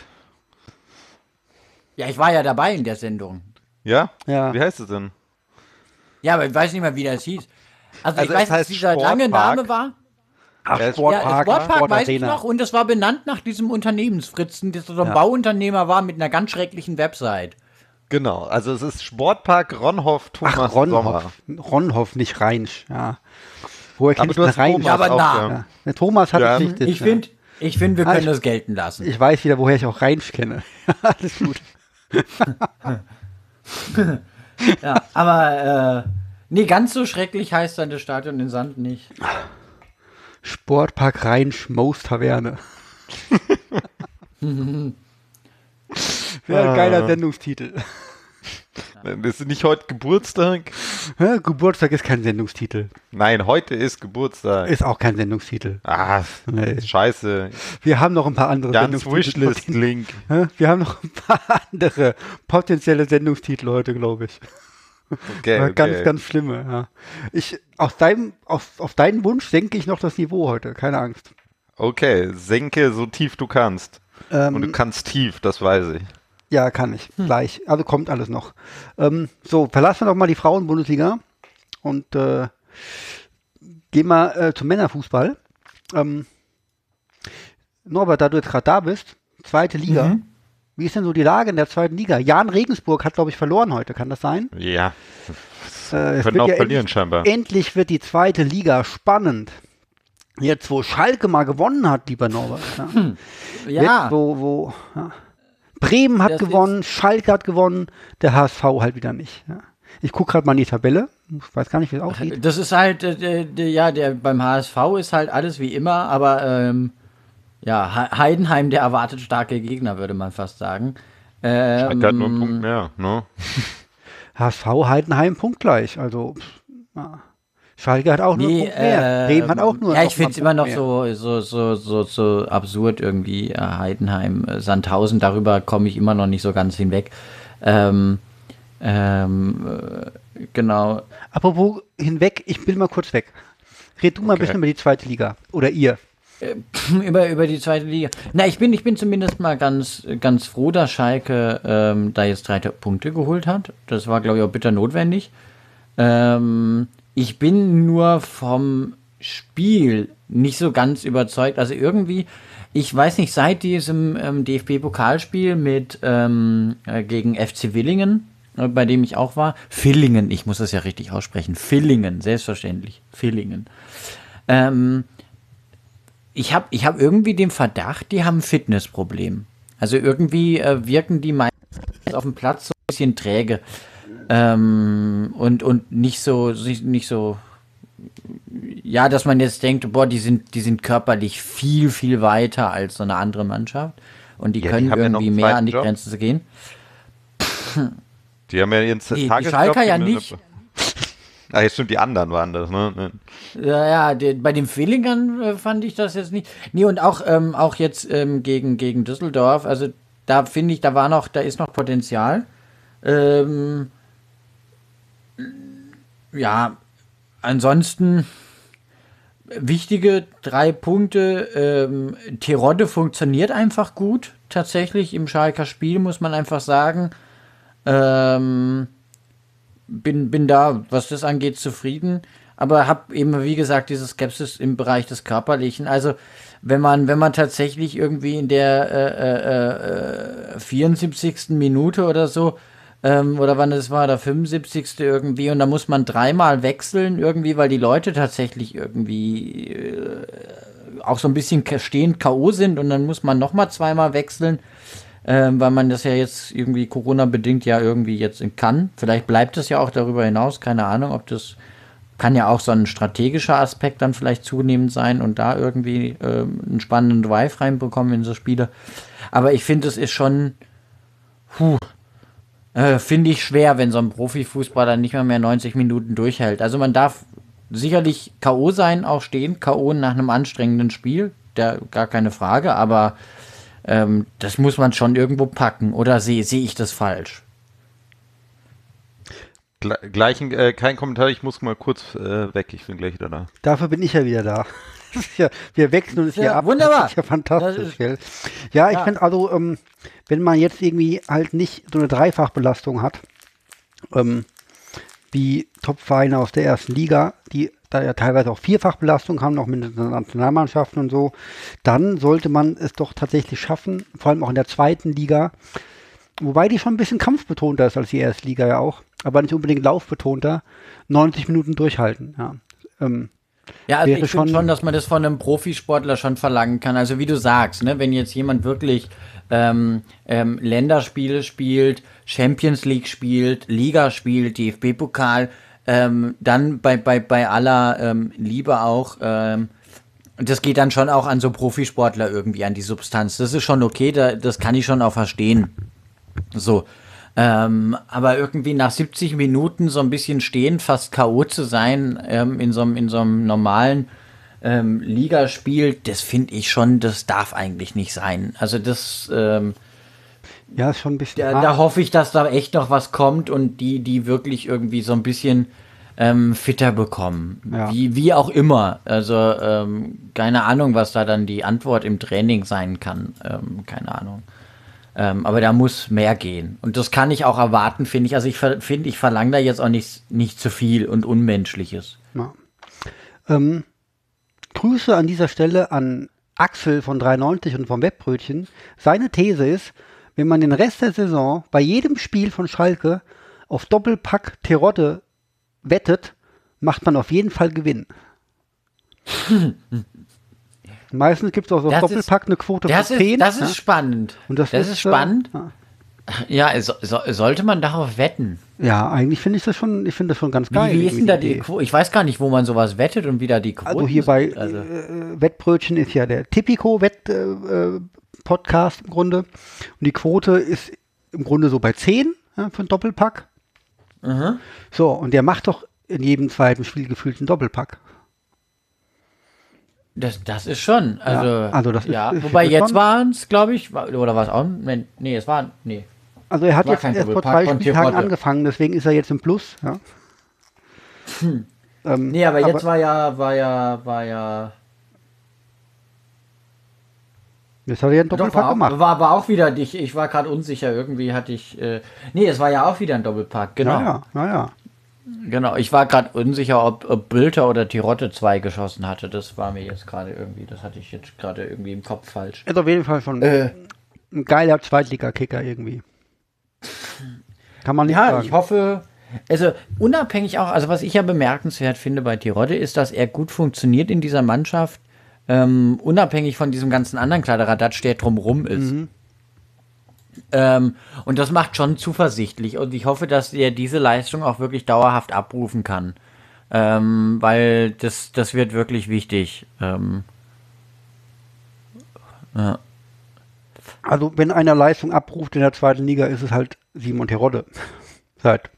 Ja, ich war ja dabei in der Sendung. Ja? Ja. Wie heißt es denn? Ja, aber ich weiß nicht mehr, wie das hieß. Also, Also ich weiß, dass heißt dieser lange Sportpark. Name war. Ach, Ja, Ja, Sportpark, Sportpark weiß ich noch und es war benannt nach diesem Unternehmensfritzen, der so ein Ja. Bauunternehmer war mit einer ganz schrecklichen Website. Genau, also es ist Sportpark Ronhoff Thomas Ach, Sommer. Ronhoff. Ronhoff, nicht Rheinsch. Ja. Woher Aber kennst du? Thomas Ja, aber na. ja. Thomas hat Ja. es richtig. Ich finde, ich find, wir Ah, können ich- das gelten lassen. Ich weiß wieder, woher ich auch Rheinsch kenne. [laughs] Alles gut. Ja, aber äh, nee, ganz so schrecklich heißt dann das Stadion in Sand nicht. Sportpark Rheinsch Moos Taverne. [laughs] Wäre ein geiler Sendungstitel. Das ist nicht heute Geburtstag? Hä? Geburtstag ist kein Sendungstitel. Nein, heute ist Geburtstag. Ist auch kein Sendungstitel. ah, Nee. scheiße. Wir haben noch ein paar andere Ganz Sendungstitel. Wishlist-Link. Wir haben noch ein paar [laughs] andere potenzielle Sendungstitel heute, glaube ich. Okay, okay. Ganz, ganz schlimme, ja. Ich, auf, deinem, auf, auf deinen Wunsch senke ich noch das Niveau heute, keine Angst. okay, senke so tief du kannst. Ähm, Und du kannst tief, das weiß ich. Ja, kann ich. Gleich. Also kommt alles noch. Ähm, so, verlassen wir doch mal die Frauenbundesliga und äh, gehen mal äh, zum Männerfußball. Ähm, Norbert, da du jetzt gerade da bist, zweite Liga. Mhm. Wie ist denn so die Lage in der zweiten Liga? Jan Regensburg hat, glaube ich, verloren heute. Kann das sein? Ja, Äh, können wird auch ja verlieren endlich, scheinbar. endlich wird die zweite Liga spannend. Jetzt, wo Schalke mal gewonnen hat, lieber Norbert. Ja. Ja, Jetzt, wo, wo, ja. Bremen hat Das gewonnen, Schalke hat gewonnen, der HSV halt wieder nicht. Ja. Ich gucke gerade mal in die Tabelle. Ich weiß gar nicht, wie es aussieht. das ist halt, äh, der, der, ja, der beim HSV ist halt alles wie immer, aber ähm, ja, He- Heidenheim, der erwartet starke Gegner, würde man fast sagen. Ähm, Schalke hat nur einen Punkt mehr, ne? [laughs] HSV Heidenheim punktgleich. Also, pff, ja. Schalke hat auch nur einen Punkt mehr. äh, Bremen hat auch nur Ja, ich finde es immer noch so, so, so, so, so absurd irgendwie. Äh, Heidenheim, äh, Sandhausen, darüber komme ich immer noch nicht so ganz hinweg. Ähm, ähm, äh, genau. Apropos hinweg, ich bin mal kurz weg. Red du mal ein bisschen über die zweite Liga. Oder ihr. über, über die zweite Liga. Na, ich bin, ich bin zumindest mal ganz, ganz froh, dass Schalke ähm, da jetzt drei Punkte geholt hat. Das war, glaube ich, auch bitter notwendig. Ähm, ich bin nur vom Spiel nicht so ganz überzeugt. Also irgendwie, ich weiß nicht, seit diesem ähm, DFB-Pokalspiel mit ähm, äh, gegen FC Willingen, äh, bei dem ich auch war, Villingen, ich muss das ja richtig aussprechen, Villingen, selbstverständlich, Villingen. Ähm, ich habe ich hab irgendwie den Verdacht, die haben ein Fitnessproblem. Also irgendwie äh, wirken die meistens auf dem Platz so ein bisschen träge. Ähm, und, und nicht so, nicht so, ja, dass man jetzt denkt, boah, die sind, die sind körperlich viel, viel weiter als so eine andere Mannschaft. Und die Ja, die können ja noch irgendwie einen mehr an die Job. Grenzen zu gehen. Die haben ja ihren die Tagesjob. Schalker ja die- nicht. [laughs] Ah, jetzt stimmt, die anderen waren das, ne? Ja, ja, de, bei den Fehlingern äh, fand ich das jetzt nicht. Nee, und auch, ähm, auch jetzt ähm, gegen, gegen Düsseldorf, also da finde ich, da war noch, da ist noch Potenzial. Ähm, ja, ansonsten wichtige drei Punkte. Ähm, Terodde funktioniert einfach gut, tatsächlich im Schalker Spiel, muss man einfach sagen. Ähm, bin, bin da, was das angeht, zufrieden. aber habe eben, wie gesagt, diese Skepsis im Bereich des Körperlichen. Also wenn man, wenn man tatsächlich irgendwie in der äh, äh, äh, 74. Minute oder so, ähm, oder wann es war, der 75. irgendwie, und da muss man dreimal wechseln irgendwie, weil die Leute tatsächlich irgendwie äh, auch so ein bisschen stehend K.O. sind und dann muss man nochmal zweimal wechseln. Ähm, weil man das ja jetzt irgendwie Corona-bedingt ja irgendwie jetzt kann. Vielleicht bleibt es ja auch darüber hinaus, keine Ahnung, ob das kann ja auch so ein strategischer Aspekt dann vielleicht zunehmend sein und da irgendwie äh, einen spannenden Drive reinbekommen in so Spiele. Aber ich finde, es ist schon, puh, äh, finde ich schwer, wenn so ein Profifußballer nicht mehr mehr 90 Minuten durchhält. Also man darf sicherlich K.O. sein, auch stehen, K.O. nach einem anstrengenden Spiel, der, gar keine Frage, aber ähm, das muss man schon irgendwo packen. Oder sehe seh ich das falsch? Gleichen, äh, kein Kommentar, ich muss mal kurz äh, weg, ich bin gleich wieder da. Dafür bin ich ja wieder da. [laughs] ja, wir wechseln uns ja, hier ab. Wunderbar. Das ist ja fantastisch, gell? Ja, ich ja. finde also, ähm, wenn man jetzt irgendwie halt nicht so eine Dreifachbelastung hat, ähm, wie Top-Vereine aus der ersten Liga, die da ja teilweise auch Vierfachbelastung haben, noch mit den Nationalmannschaften und so, dann sollte man es doch tatsächlich schaffen, vor allem auch in der zweiten Liga, wobei die schon ein bisschen kampfbetonter ist als die erste Liga ja auch, aber nicht unbedingt laufbetonter, 90 Minuten durchhalten. Ja, ähm, ja also ich finde schon, dass man das von einem Profisportler schon verlangen kann. Also wie du sagst, ne, wenn jetzt jemand wirklich ähm, ähm, Länderspiele spielt, Champions League spielt, Liga spielt, DFB-Pokal, ähm, dann bei, bei, bei aller ähm, Liebe auch, ähm, das geht dann schon auch an so Profisportler irgendwie, an die Substanz. Das ist schon okay, da, das kann ich schon auch verstehen. So. Ähm, aber irgendwie nach 70 Minuten so ein bisschen stehen, fast K.O. zu sein, ähm, in, so, in so einem normalen ähm, Ligaspiel, das finde ich schon, das darf eigentlich nicht sein. Also das, ähm, ja, schon ein bisschen. Da, da, hoffe ich, dass da echt noch was kommt und die, die wirklich irgendwie so ein bisschen ähm, fitter bekommen. Ja. Wie, wie auch immer. Also, ähm, keine Ahnung, was da dann die Antwort im Training sein kann. Ähm, keine Ahnung. Ähm, aber da muss mehr gehen. Und das kann ich auch erwarten, finde ich. Also ich finde, ich verlange da jetzt auch nicht, nicht zu viel und Unmenschliches. Ja. Ähm, Grüße an dieser Stelle an Axel von 390 und vom Webbrötchen. Seine These ist, wenn man den Rest der Saison bei jedem Spiel von Schalke auf Doppelpack Terodde wettet, macht man auf jeden Fall Gewinn. [laughs] Meistens gibt es auch so das Doppelpack ist, eine Quote von 10. das ist ja? spannend. Und das, das ist, ist äh, spannend. Äh, ja, so, so, sollte man darauf wetten? Ja, eigentlich finde ich das schon, ich finde das schon ganz geil. Wie, wie ist denn da die Quote? Ich weiß gar nicht, wo man sowas wettet und wie da die Quote Also hier bei also. äh, Wettbrötchen ist ja der Tipico-Wett-Podcast äh, im Grunde. Und die Quote ist im Grunde so bei 10 ja, für einen Doppelpack. Mhm. So, und der macht doch in jedem zweiten Spiel gefühlt einen Doppelpack. Das, das ist schon. Also, ja, also das ist, ja. Wobei jetzt waren es, glaube ich, oder was auch? Nee, es war. Nee. Also er hat jetzt erst vor drei Spieltagen angefangen, deswegen ist er jetzt im Plus, ja. Hm. Ähm, nee, aber, aber jetzt war ja, war ja, war ja. Jetzt hat er ja einen Doppelpack Doch, gemacht. War aber auch wieder, ich, ich war gerade unsicher, irgendwie hatte ich. Äh, nee, es war ja auch wieder ein Doppelpack, genau. Naja, naja. Genau, ich war gerade unsicher, ob, ob Bülter oder Tirotte zwei geschossen hatte. Das war mir jetzt gerade irgendwie, das hatte ich jetzt gerade irgendwie im Kopf falsch. Ist auf jeden Fall schon äh, ein geiler Zweitliga-Kicker irgendwie. Kann man nicht ja, sagen. ich hoffe, also unabhängig auch, also was ich ja bemerkenswert finde bei Tirotte, ist, dass er gut funktioniert in dieser Mannschaft, ähm, unabhängig von diesem ganzen anderen Kladderadatsch, der drumrum ist. Mhm. Ähm, und das macht schon zuversichtlich. Und ich hoffe, dass er diese Leistung auch wirklich dauerhaft abrufen kann. Ähm, weil das, das wird wirklich wichtig. Ähm, ja. Also, wenn einer Leistung abruft in der zweiten Liga, ist es halt Simon Terodde. Seit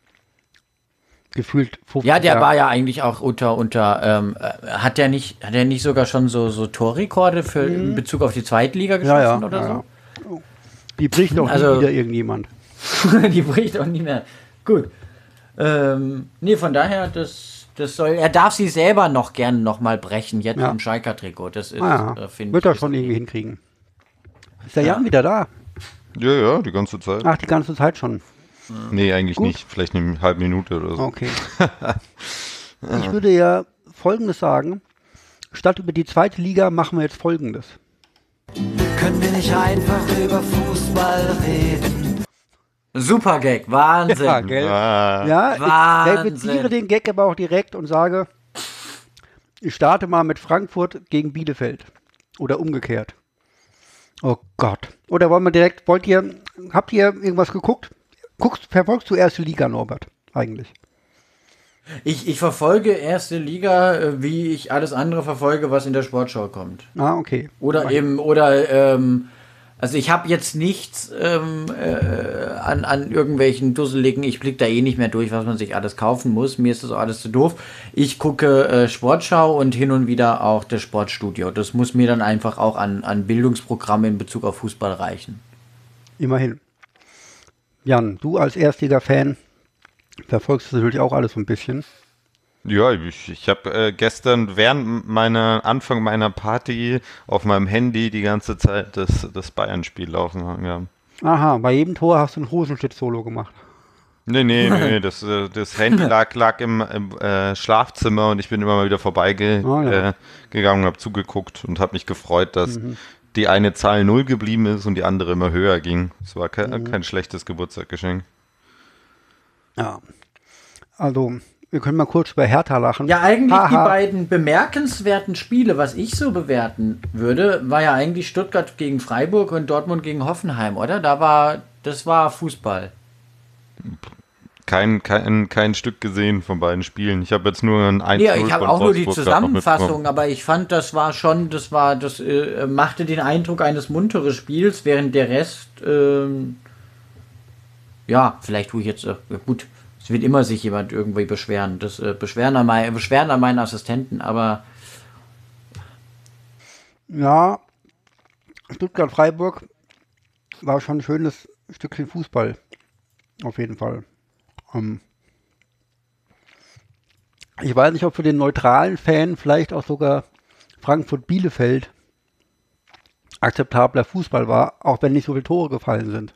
gefühlt 50 Ja, der Jahren. war ja eigentlich auch unter, unter ähm, äh, hat der nicht, hat er nicht sogar schon so, so Torrekorde für, mhm. in Bezug auf die zweite Liga geschossen ja, ja, oder ja, so? Die bricht doch also, nie wieder irgendjemand. [laughs] die bricht auch nie mehr. Gut. Ähm, nee, von daher, das, das soll, er darf sie selber noch gerne noch mal brechen, jetzt ja. im Schalker-Trikot. Das ist, ah, ja. äh, Wird er schon irgendwie hinkriegen. Ist der ja. Jan wieder da? Ja, ja, die ganze Zeit. Ach, die ganze Zeit schon. Nee, eigentlich Gut. nicht. Vielleicht eine halbe Minute oder so. Okay. [laughs] ich würde ja Folgendes sagen. Statt über die zweite Liga machen wir jetzt Folgendes. Können wir nicht einfach über Fußball reden? Super Gag, Wahnsinn. Ja, gell? Ah, Ja, ich Wahnsinn. repliziere den Gag aber auch direkt und sage, ich starte mal mit Frankfurt gegen Bielefeld. Oder umgekehrt. Oh Gott. Oder wollen wir direkt, wollt ihr, habt ihr irgendwas geguckt? Guckst, verfolgst du erste Liga, Norbert, eigentlich? Ich, ich verfolge erste Liga, äh, wie ich alles andere verfolge, was in der Sportschau kommt. Ah, okay. Oder eben, oder, ähm, also ich habe jetzt nichts ähm, äh, an, an irgendwelchen dusseligen, ich blick da eh nicht mehr durch, was man sich alles kaufen muss. Mir ist das auch alles zu doof. Ich gucke äh, Sportschau und hin und wieder auch das Sportstudio. Das muss mir dann einfach auch an, an Bildungsprogramme in Bezug auf Fußball reichen. Immerhin. Jan, du als Erstliga-Fan verfolgst das natürlich auch alles so ein bisschen. Ja, ich, ich habe äh, gestern während meiner Anfang meiner Party auf meinem Handy die ganze Zeit das, das Bayern-Spiel laufen haben. Ja. Aha, bei jedem Tor hast du ein Hosenschnitt-Solo gemacht. Nee, nee, nee, [laughs] das, äh, das Handy lag, lag im, im äh, Schlafzimmer und ich bin immer mal wieder vorbeigegangen Ah, ja. äh, und habe zugeguckt und habe mich gefreut, dass die eine Zahl null geblieben ist und die andere immer höher ging. Es war kein, kein schlechtes Geburtstagsgeschenk. Ja. Also, wir können mal kurz über Hertha lachen. Ja, eigentlich die Haha. beiden bemerkenswerten Spiele, was ich so bewerten würde, war ja eigentlich Stuttgart gegen Freiburg und Dortmund gegen Hoffenheim, oder? Da war, das war Fußball. Kein, kein, kein Stück gesehen von beiden Spielen. Ich habe jetzt nur ein 1 Ja, ich habe auch nur die Wolfsburg grad noch Zusammenfassung, aber ich fand, das war schon, das war, das äh, machte den Eindruck eines munteren Spiels, während der Rest, ähm, ja, vielleicht tue ich jetzt, äh, gut, es wird immer sich jemand irgendwie beschweren, das äh, Beschweren, an mein, Beschweren an meinen Assistenten, aber Ja, Stuttgart-Freiburg war schon ein schönes Stückchen Fußball. Auf jeden Fall. Ähm, ich weiß nicht, ob für den neutralen Fan vielleicht auch sogar Frankfurt-Bielefeld akzeptabler Fußball war, auch wenn nicht so viele Tore gefallen sind.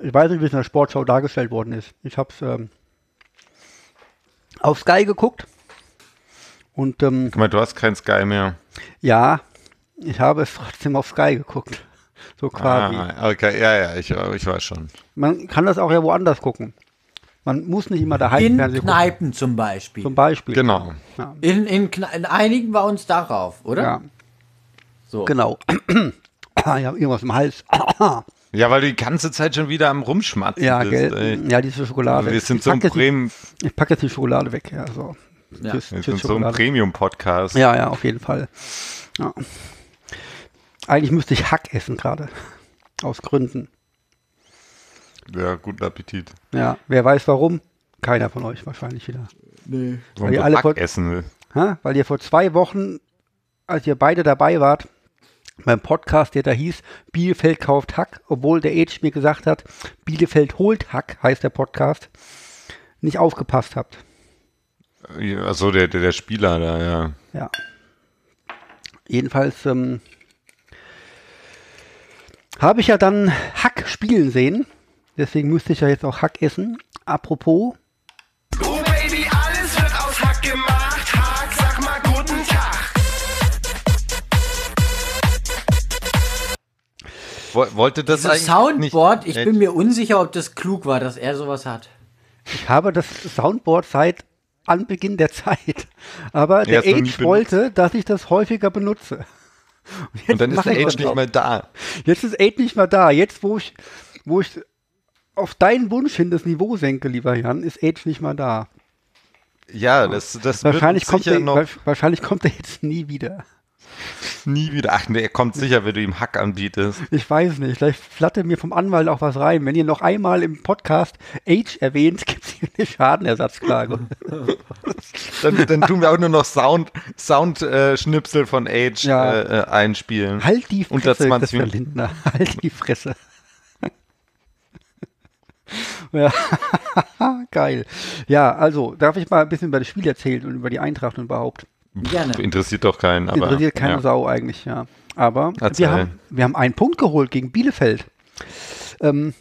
Ich weiß nicht, wie es in der Sportschau dargestellt worden ist. Ich habe es ähm, auf Sky geguckt. Und ähm, Guck mal, du hast kein Sky mehr. ja, ich habe es trotzdem auf Sky geguckt. So quasi. Ah, okay, ja, ja, ich, ich weiß schon. Man kann das auch ja woanders gucken. Man muss nicht immer daheim in Fernsehen gucken. Kneipen zum Beispiel. Zum Beispiel. Genau. Ja, In, in, in einigen war uns darauf, oder? ja So. genau. [clears throat] Ah, ja, irgendwas im Hals. [clears throat] Ja, weil du die ganze Zeit schon wieder am Rumschmatzen ja, bist. gell? ey. Ja, diese Schokolade. Wir sind ich so ein Premium, Ich packe jetzt die Schokolade weg. Ja, so. Ja. Tschüss, wir tschüss, sind so ein Schokolade. Premium-Podcast. Ja, ja, auf jeden Fall. Ja. Eigentlich müsste ich Hack essen gerade. Aus Gründen. Ja, guten Appetit. Ja, wer weiß warum? Keiner von euch wahrscheinlich wieder. Nee. Warum ihr du alle Hack voll- essen will. Hä? Weil ihr vor zwei Wochen, als ihr beide dabei wart, beim Podcast, der da hieß, Bielefeld kauft Hack, obwohl der Age mir gesagt hat, Bielefeld holt Hack, heißt der Podcast, nicht aufgepasst habt. Achso, der, der, der Spieler da, ja. Ja. Jedenfalls ähm, habe ich ja dann Hack spielen sehen. Deswegen müsste ich ja jetzt auch Hack essen. Apropos, Wollte das Das eigentlich Soundboard, nicht, ich bin mir unsicher, ob das klug war, dass er sowas hat. ich habe das Soundboard seit Anbeginn der Zeit. Aber der Age wollte, dass ich das häufiger benutze. jetzt Und dann ist der Age nicht mehr da. Jetzt ist Aid nicht mehr da. Jetzt, wo ich, wo ich auf deinen Wunsch hin das Niveau senke, lieber Jan, ist Age nicht mehr da. Ja, das, das Wahrscheinlich wird kommt, sicher er, noch wa- wahrscheinlich kommt er jetzt nie wieder. Nie wieder. Ach nee, er kommt sicher, wenn du ihm Hack anbietest. Ich weiß nicht. Vielleicht flattert mir vom Anwalt auch was rein. Wenn ihr noch einmal im Podcast Age erwähnt, [laughs] gibt es hier eine Schadenersatzklage. [laughs] Dann, dann tun wir auch nur noch Sound, Sound äh, Schnipsel von Age Ja. äh, einspielen. halt die Fresse, Unter 20 Christian Minuten. Lindner. Halt die Fresse. [laughs] ja, geil. Ja, also, darf ich mal ein bisschen über das Spiel erzählen und über die Eintracht und überhaupt? Gerne. Interessiert doch keinen, aber. Interessiert keine ja. Sau eigentlich, ja. Aber Erzähl. wir haben, wir haben einen Punkt geholt gegen Bielefeld. Ähm,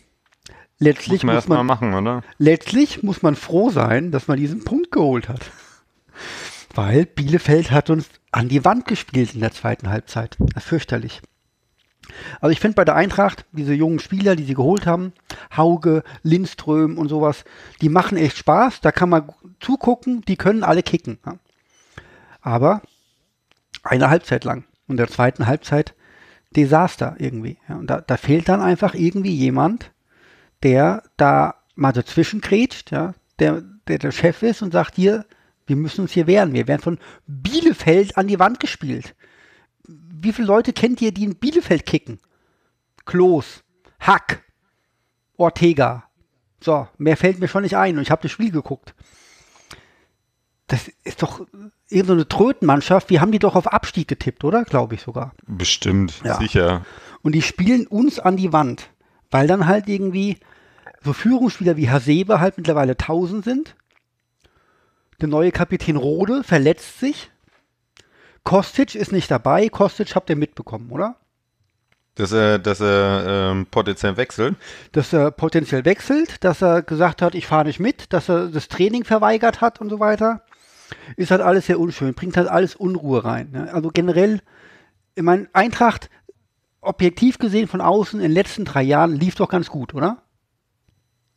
letztlich Muss man muss man, machen, oder? letztlich muss man froh sein, dass man diesen Punkt geholt hat. [laughs] Weil Bielefeld hat uns an die Wand gespielt in der zweiten Halbzeit. Fürchterlich. Also ich finde bei der Eintracht, diese jungen Spieler, die sie geholt haben, Hauge, Lindström und sowas, die machen echt Spaß. Da kann man zugucken, die können alle kicken. Ja. Aber eine Halbzeit lang. Und der zweiten Halbzeit Desaster irgendwie. Ja. Und da, da fehlt dann einfach irgendwie jemand, der da mal dazwischen grätscht, ja, der, der der Chef ist und sagt hier, wir müssen uns hier wehren. Wir werden von Bielefeld an die Wand gespielt. Wie viele Leute kennt ihr, die in Bielefeld kicken? Klos, Hack, Ortega. So, mehr fällt mir schon nicht ein und ich habe das Spiel geguckt. Das ist doch irgendeine so eine Trötenmannschaft. Wir haben die doch auf Abstieg getippt, oder? Glaube ich sogar. Bestimmt, Ja. sicher. Und die spielen uns an die Wand, weil dann halt irgendwie so Führungsspieler wie Hasebe halt mittlerweile 1000 sind. Der neue Kapitän Rode verletzt sich. Kostic ist nicht dabei. Kostic habt ihr mitbekommen, oder? Dass er, dass er ähm, potenziell wechselt. Dass er potenziell wechselt, dass er gesagt hat, ich fahre nicht mit, dass er das Training verweigert hat und so weiter. Ist halt alles sehr unschön, bringt halt alles Unruhe rein. Ne? Also generell, ich meine, Eintracht, objektiv gesehen von außen, in den letzten drei Jahren lief doch ganz gut, oder?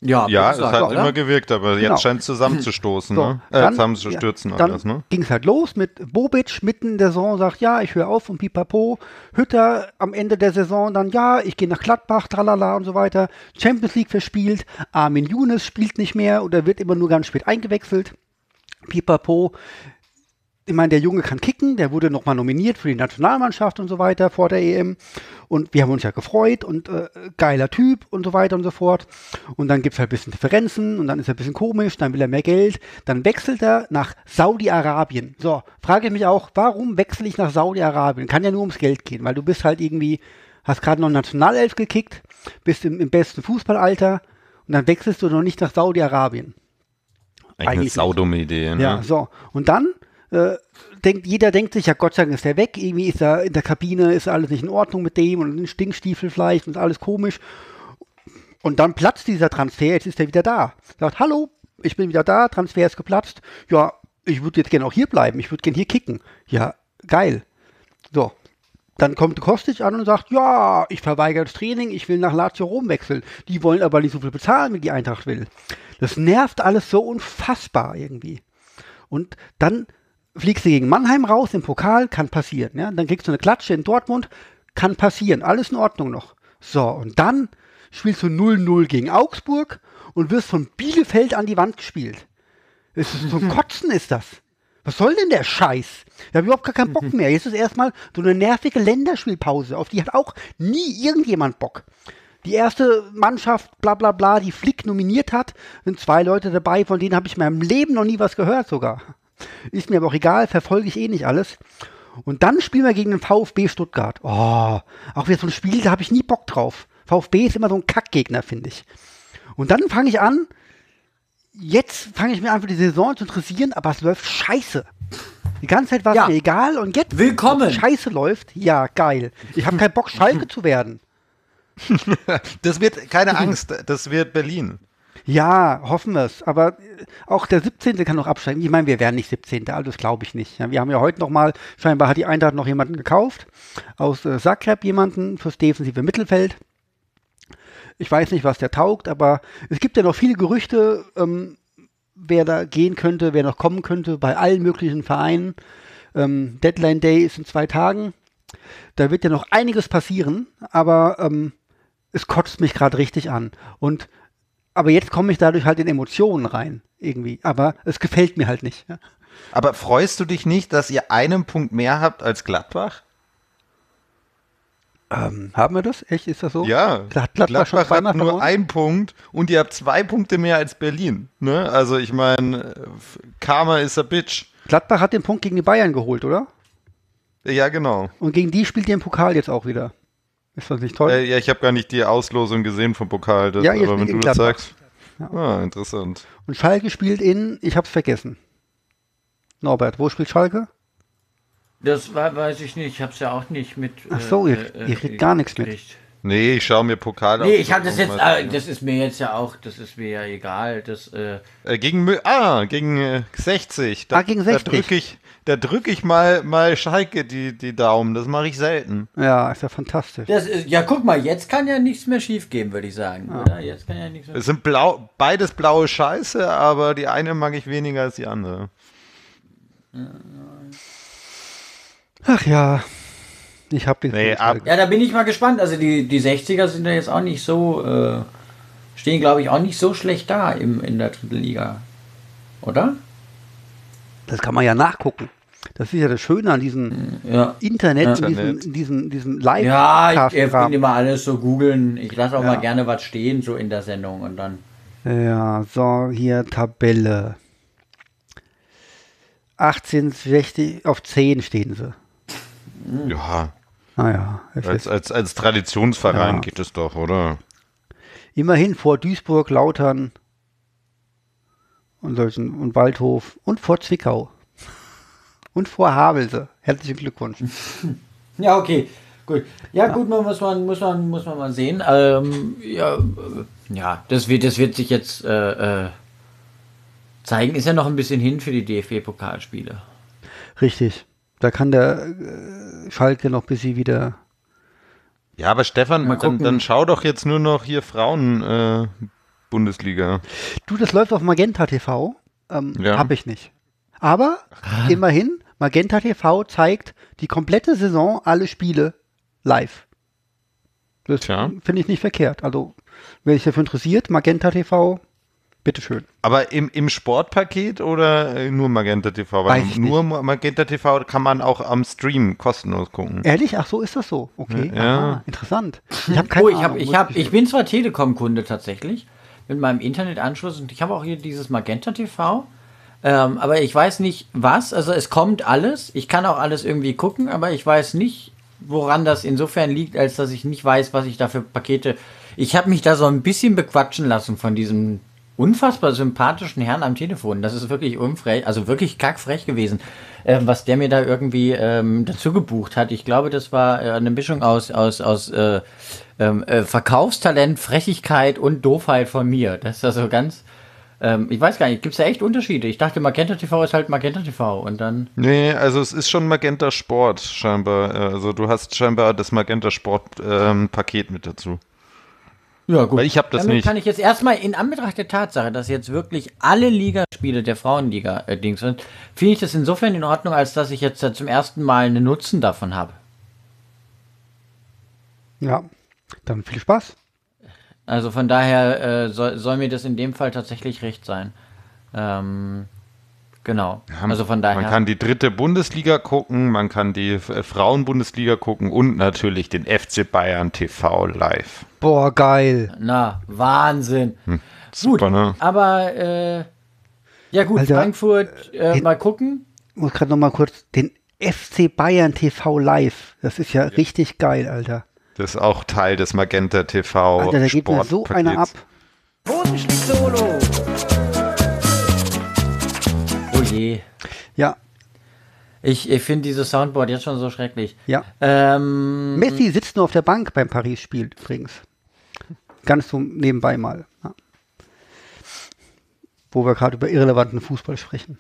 Ja, Ja, es hat oder? immer gewirkt, aber Genau. jetzt scheint es zusammenzustoßen, So, ne? Äh, dann- zusammenzustürzen ja, dann alles, ne? ging es halt los mit Bobic mitten in der Saison, sagt, ja, ich höre auf und pipapo. Hütter am Ende der Saison dann, ja, ich gehe nach Gladbach, tralala und so weiter. Champions League verspielt, Armin Younes spielt nicht mehr oder wird immer nur ganz spät eingewechselt. Pipapo. Ich meine, der Junge kann kicken, der wurde nochmal nominiert für die Nationalmannschaft und so weiter vor der EM. Und wir haben uns ja gefreut und äh, geiler Typ und so weiter und so fort. Und dann gibt es halt ein bisschen Differenzen und dann ist er ein bisschen komisch, dann will er mehr Geld. Dann wechselt er nach Saudi-Arabien. So, frage ich mich auch, warum wechsle ich nach Saudi-Arabien? Kann ja nur ums Geld gehen, weil du bist halt irgendwie, hast gerade noch Nationalelf gekickt, bist im, im besten Fußballalter und dann wechselst du noch nicht nach Saudi-Arabien. Eigentlich eine saudumme Idee, ne? Ja, so. Und dann äh, denkt, jeder denkt sich, ja Gott sei Dank ist der weg, irgendwie ist er in der Kabine, ist alles nicht in Ordnung mit dem und ein Stinkstiefel vielleicht und ist alles komisch. Und dann platzt dieser Transfer, jetzt ist er wieder da. Sagt, hallo, ich bin wieder da, Transfer ist geplatzt. Ja, ich würde jetzt gerne auch hier bleiben, ich würde gerne hier kicken. Ja, geil. So. Dann kommt Kostic an und sagt, ja, ich verweigere das Training, ich will nach Lazio Rom wechseln. Die wollen aber nicht so viel bezahlen, wie die Eintracht will. Das nervt alles so unfassbar irgendwie. Und dann fliegst du gegen Mannheim raus im Pokal, kann passieren. Ja? Dann kriegst du eine Klatsche in Dortmund, kann passieren. Alles in Ordnung noch. So, und dann spielst du 0-0 gegen Augsburg und wirst von Bielefeld an die Wand gespielt. Es ist, zum [laughs] Kotzen ist das. Was soll denn der Scheiß? Ich habe überhaupt gar keinen Bock mehr. Jetzt ist erstmal so eine nervige Länderspielpause. Auf die hat auch nie irgendjemand Bock. Die erste Mannschaft, bla bla bla, die Flick nominiert hat, sind zwei Leute dabei, von denen habe ich in meinem Leben noch nie was gehört sogar. Ist mir aber auch egal, verfolge ich eh nicht alles. Und dann spielen wir gegen den VfB Stuttgart. Oh, auch wieder so ein Spiel, da habe ich nie Bock drauf. VfB ist immer so ein Kackgegner, finde ich. Und dann fange ich an, jetzt fange ich mir an für die Saison zu interessieren, aber es läuft scheiße. Die ganze Zeit war es Ja. mir egal und jetzt Willkommen. scheiße läuft. Ja, geil. Ich habe keinen Bock, [laughs] Schalke zu werden. Das wird, keine Angst, das wird Berlin. Ja, hoffen wir es. Aber äh, auch der 17. kann noch absteigen. Ich meine, wir wären nicht 17. Also das glaube ich nicht. Ja, wir haben ja heute noch mal, scheinbar hat die Eintracht noch jemanden gekauft. Aus äh, Zagreb jemanden fürs defensive Mittelfeld. Ich weiß nicht, was der taugt, aber es gibt ja noch viele Gerüchte, ähm, wer da gehen könnte, wer noch kommen könnte, bei allen möglichen Vereinen. Ähm, Deadline Day ist in zwei Tagen. Da wird ja noch einiges passieren, aber ähm, es kotzt mich gerade richtig an. Und aber jetzt komme ich dadurch halt in Emotionen rein, irgendwie. Aber es gefällt mir halt nicht. Aber freust du dich nicht, dass ihr einen Punkt mehr habt als Gladbach? Ähm, haben wir das? Echt? Ist das so? Ja, Da hat Gladbach schon hat nur einen Punkt und ihr habt zwei Punkte mehr als Berlin. Ne? Also ich meine, Karma is a bitch. Gladbach hat den Punkt gegen die Bayern geholt, oder? Ja, genau. Und gegen die spielt ihr im Pokal jetzt auch wieder. Ist das nicht toll? Äh, ja, ich habe gar nicht die Auslosung gesehen vom Pokal, das, Ja, aber wenn du das sagst. Ah, interessant. Und Schalke spielt in, ich hab's vergessen. Norbert, wo spielt Schalke? Das war, weiß ich nicht, ich hab's ja auch nicht mit. Ach so, ihr- äh, ihr kriegt gar nichts mit. Nee, ich schaue mir Pokal Nee, ich habe das jetzt, äh, das ist mir jetzt ja auch, das ist mir ja egal. Das, äh, Äh, gegen Mü- ah, gegen äh, 60. Da, Ah, gegen 60. Da drücke ich, da drück ich mal, mal Schalke die, die Daumen. Das mache ich selten. Ja, ist ja fantastisch. das ist, ja, guck mal, jetzt kann ja nichts mehr schief gehen, würde ich sagen, oder? Jetzt kann ja nichts mehr Es sind blau, beides blaue Scheiße, aber die eine mag ich weniger als die andere. Ach ja, ich habe den. Nee, ab- Ja, da bin ich mal gespannt. Also die, die 60er sind ja jetzt auch nicht so, äh, stehen glaube ich auch nicht so schlecht da im, in der dritten Liga. Oder? Das kann man ja nachgucken. Das ist ja das Schöne an diesem Ja. Internet, Ja. diesem, diesem, diesem live Ja, ich, Kram. bin immer alles so googeln. Ich lasse auch Ja. mal gerne was stehen, so in der Sendung und dann. Ja, so, hier Tabelle. 18, 60, auf 10 stehen sie. Ja, Naja, es als, als, als Traditionsverein Ja. geht es doch, oder? immerhin vor Duisburg, Lautern und solchen und Waldhof und vor Zwickau. [laughs] Und vor Havelse. Herzlichen Glückwunsch. [laughs] Ja, okay. Gut. Ja, gut, man muss man, muss man, muss man mal sehen. Ähm, ja, äh, ja, das wird, das wird sich jetzt äh, äh, zeigen. Ist ja noch ein bisschen hin für die DFB-Pokalspiele. Richtig. Da kann der äh, Schalke noch bis sie wieder. Ja, aber Stefan, dann, gucken. dann schau doch jetzt nur noch hier Frauen äh, Bundesliga. Du, das läuft auf Magenta TV. Ähm, Ja. Hab ich nicht. Aber immerhin, Magenta TV zeigt die komplette Saison, alle Spiele live. Das Tja. finde ich nicht verkehrt. Also, wer sich dafür interessiert, Magenta TV, bitteschön. Aber im, im Sportpaket oder äh, nur Magenta TV? Weil nur Magenta TV kann man auch am Stream kostenlos gucken. Ehrlich? Ach so, ist das so? Okay. Ja. Aha, interessant. Ich habe keine Oh, ich, hab, Ahnung, ich, hab, ich bin zwar Telekom-Kunde tatsächlich mit meinem Internetanschluss und ich habe auch hier dieses Magenta TV. Ähm, aber ich weiß nicht was. Also es kommt alles. Ich kann auch alles irgendwie gucken, aber ich weiß nicht, woran das insofern liegt, als dass ich nicht weiß, was ich da für Pakete. Ich habe mich da so ein bisschen bequatschen lassen von diesem unfassbar sympathischen Herrn am Telefon. Das ist wirklich unfrech, also wirklich kackfrech gewesen, ähm, was der mir da irgendwie ähm, dazu gebucht hat. Ich glaube, das war äh, eine Mischung aus, aus, aus äh, ähm, äh, Verkaufstalent, Frechigkeit und Doofheit von mir. Das ist also ganz. Ähm, ich weiß gar nicht, gibt es da echt Unterschiede? Ich dachte, Magenta TV ist halt Magenta TV und dann. Nee, also es ist schon Magenta Sport scheinbar. Äh, Also du hast scheinbar das Magenta Sport ähm, Paket mit dazu. Ja, gut. Weil ich hab das Damit nicht. kann ich jetzt erstmal in Anbetracht der Tatsache, dass jetzt wirklich alle Ligaspiele der Frauenliga äh, Dings sind, finde ich das insofern in Ordnung, als dass ich jetzt äh, zum ersten Mal einen Nutzen davon habe. Ja, dann viel Spaß. Also von daher äh, soll, soll mir das in dem Fall tatsächlich recht sein. Ähm, genau. also von daher. Man kann die dritte Bundesliga gucken, man kann die äh, Frauenbundesliga gucken und natürlich den FC Bayern TV live. Boah, geil. na, Wahnsinn. Hm, Super, ne? Aber äh, ja gut, Alter, Frankfurt, äh, den- mal gucken. Ich muss gerade noch mal kurz den FC Bayern TV live. Das ist ja richtig geil, Alter. Das ist auch Teil des Magenta TV Alter, da geht mir so einer ab. Solo. Je. Ja, Ich, ich finde dieses Soundboard jetzt schon so schrecklich. ja. Ähm, Messi sitzt nur auf der Bank beim Paris-Spiel übrigens. Ganz so nebenbei mal. Ja. Wo wir gerade über irrelevanten Fußball sprechen.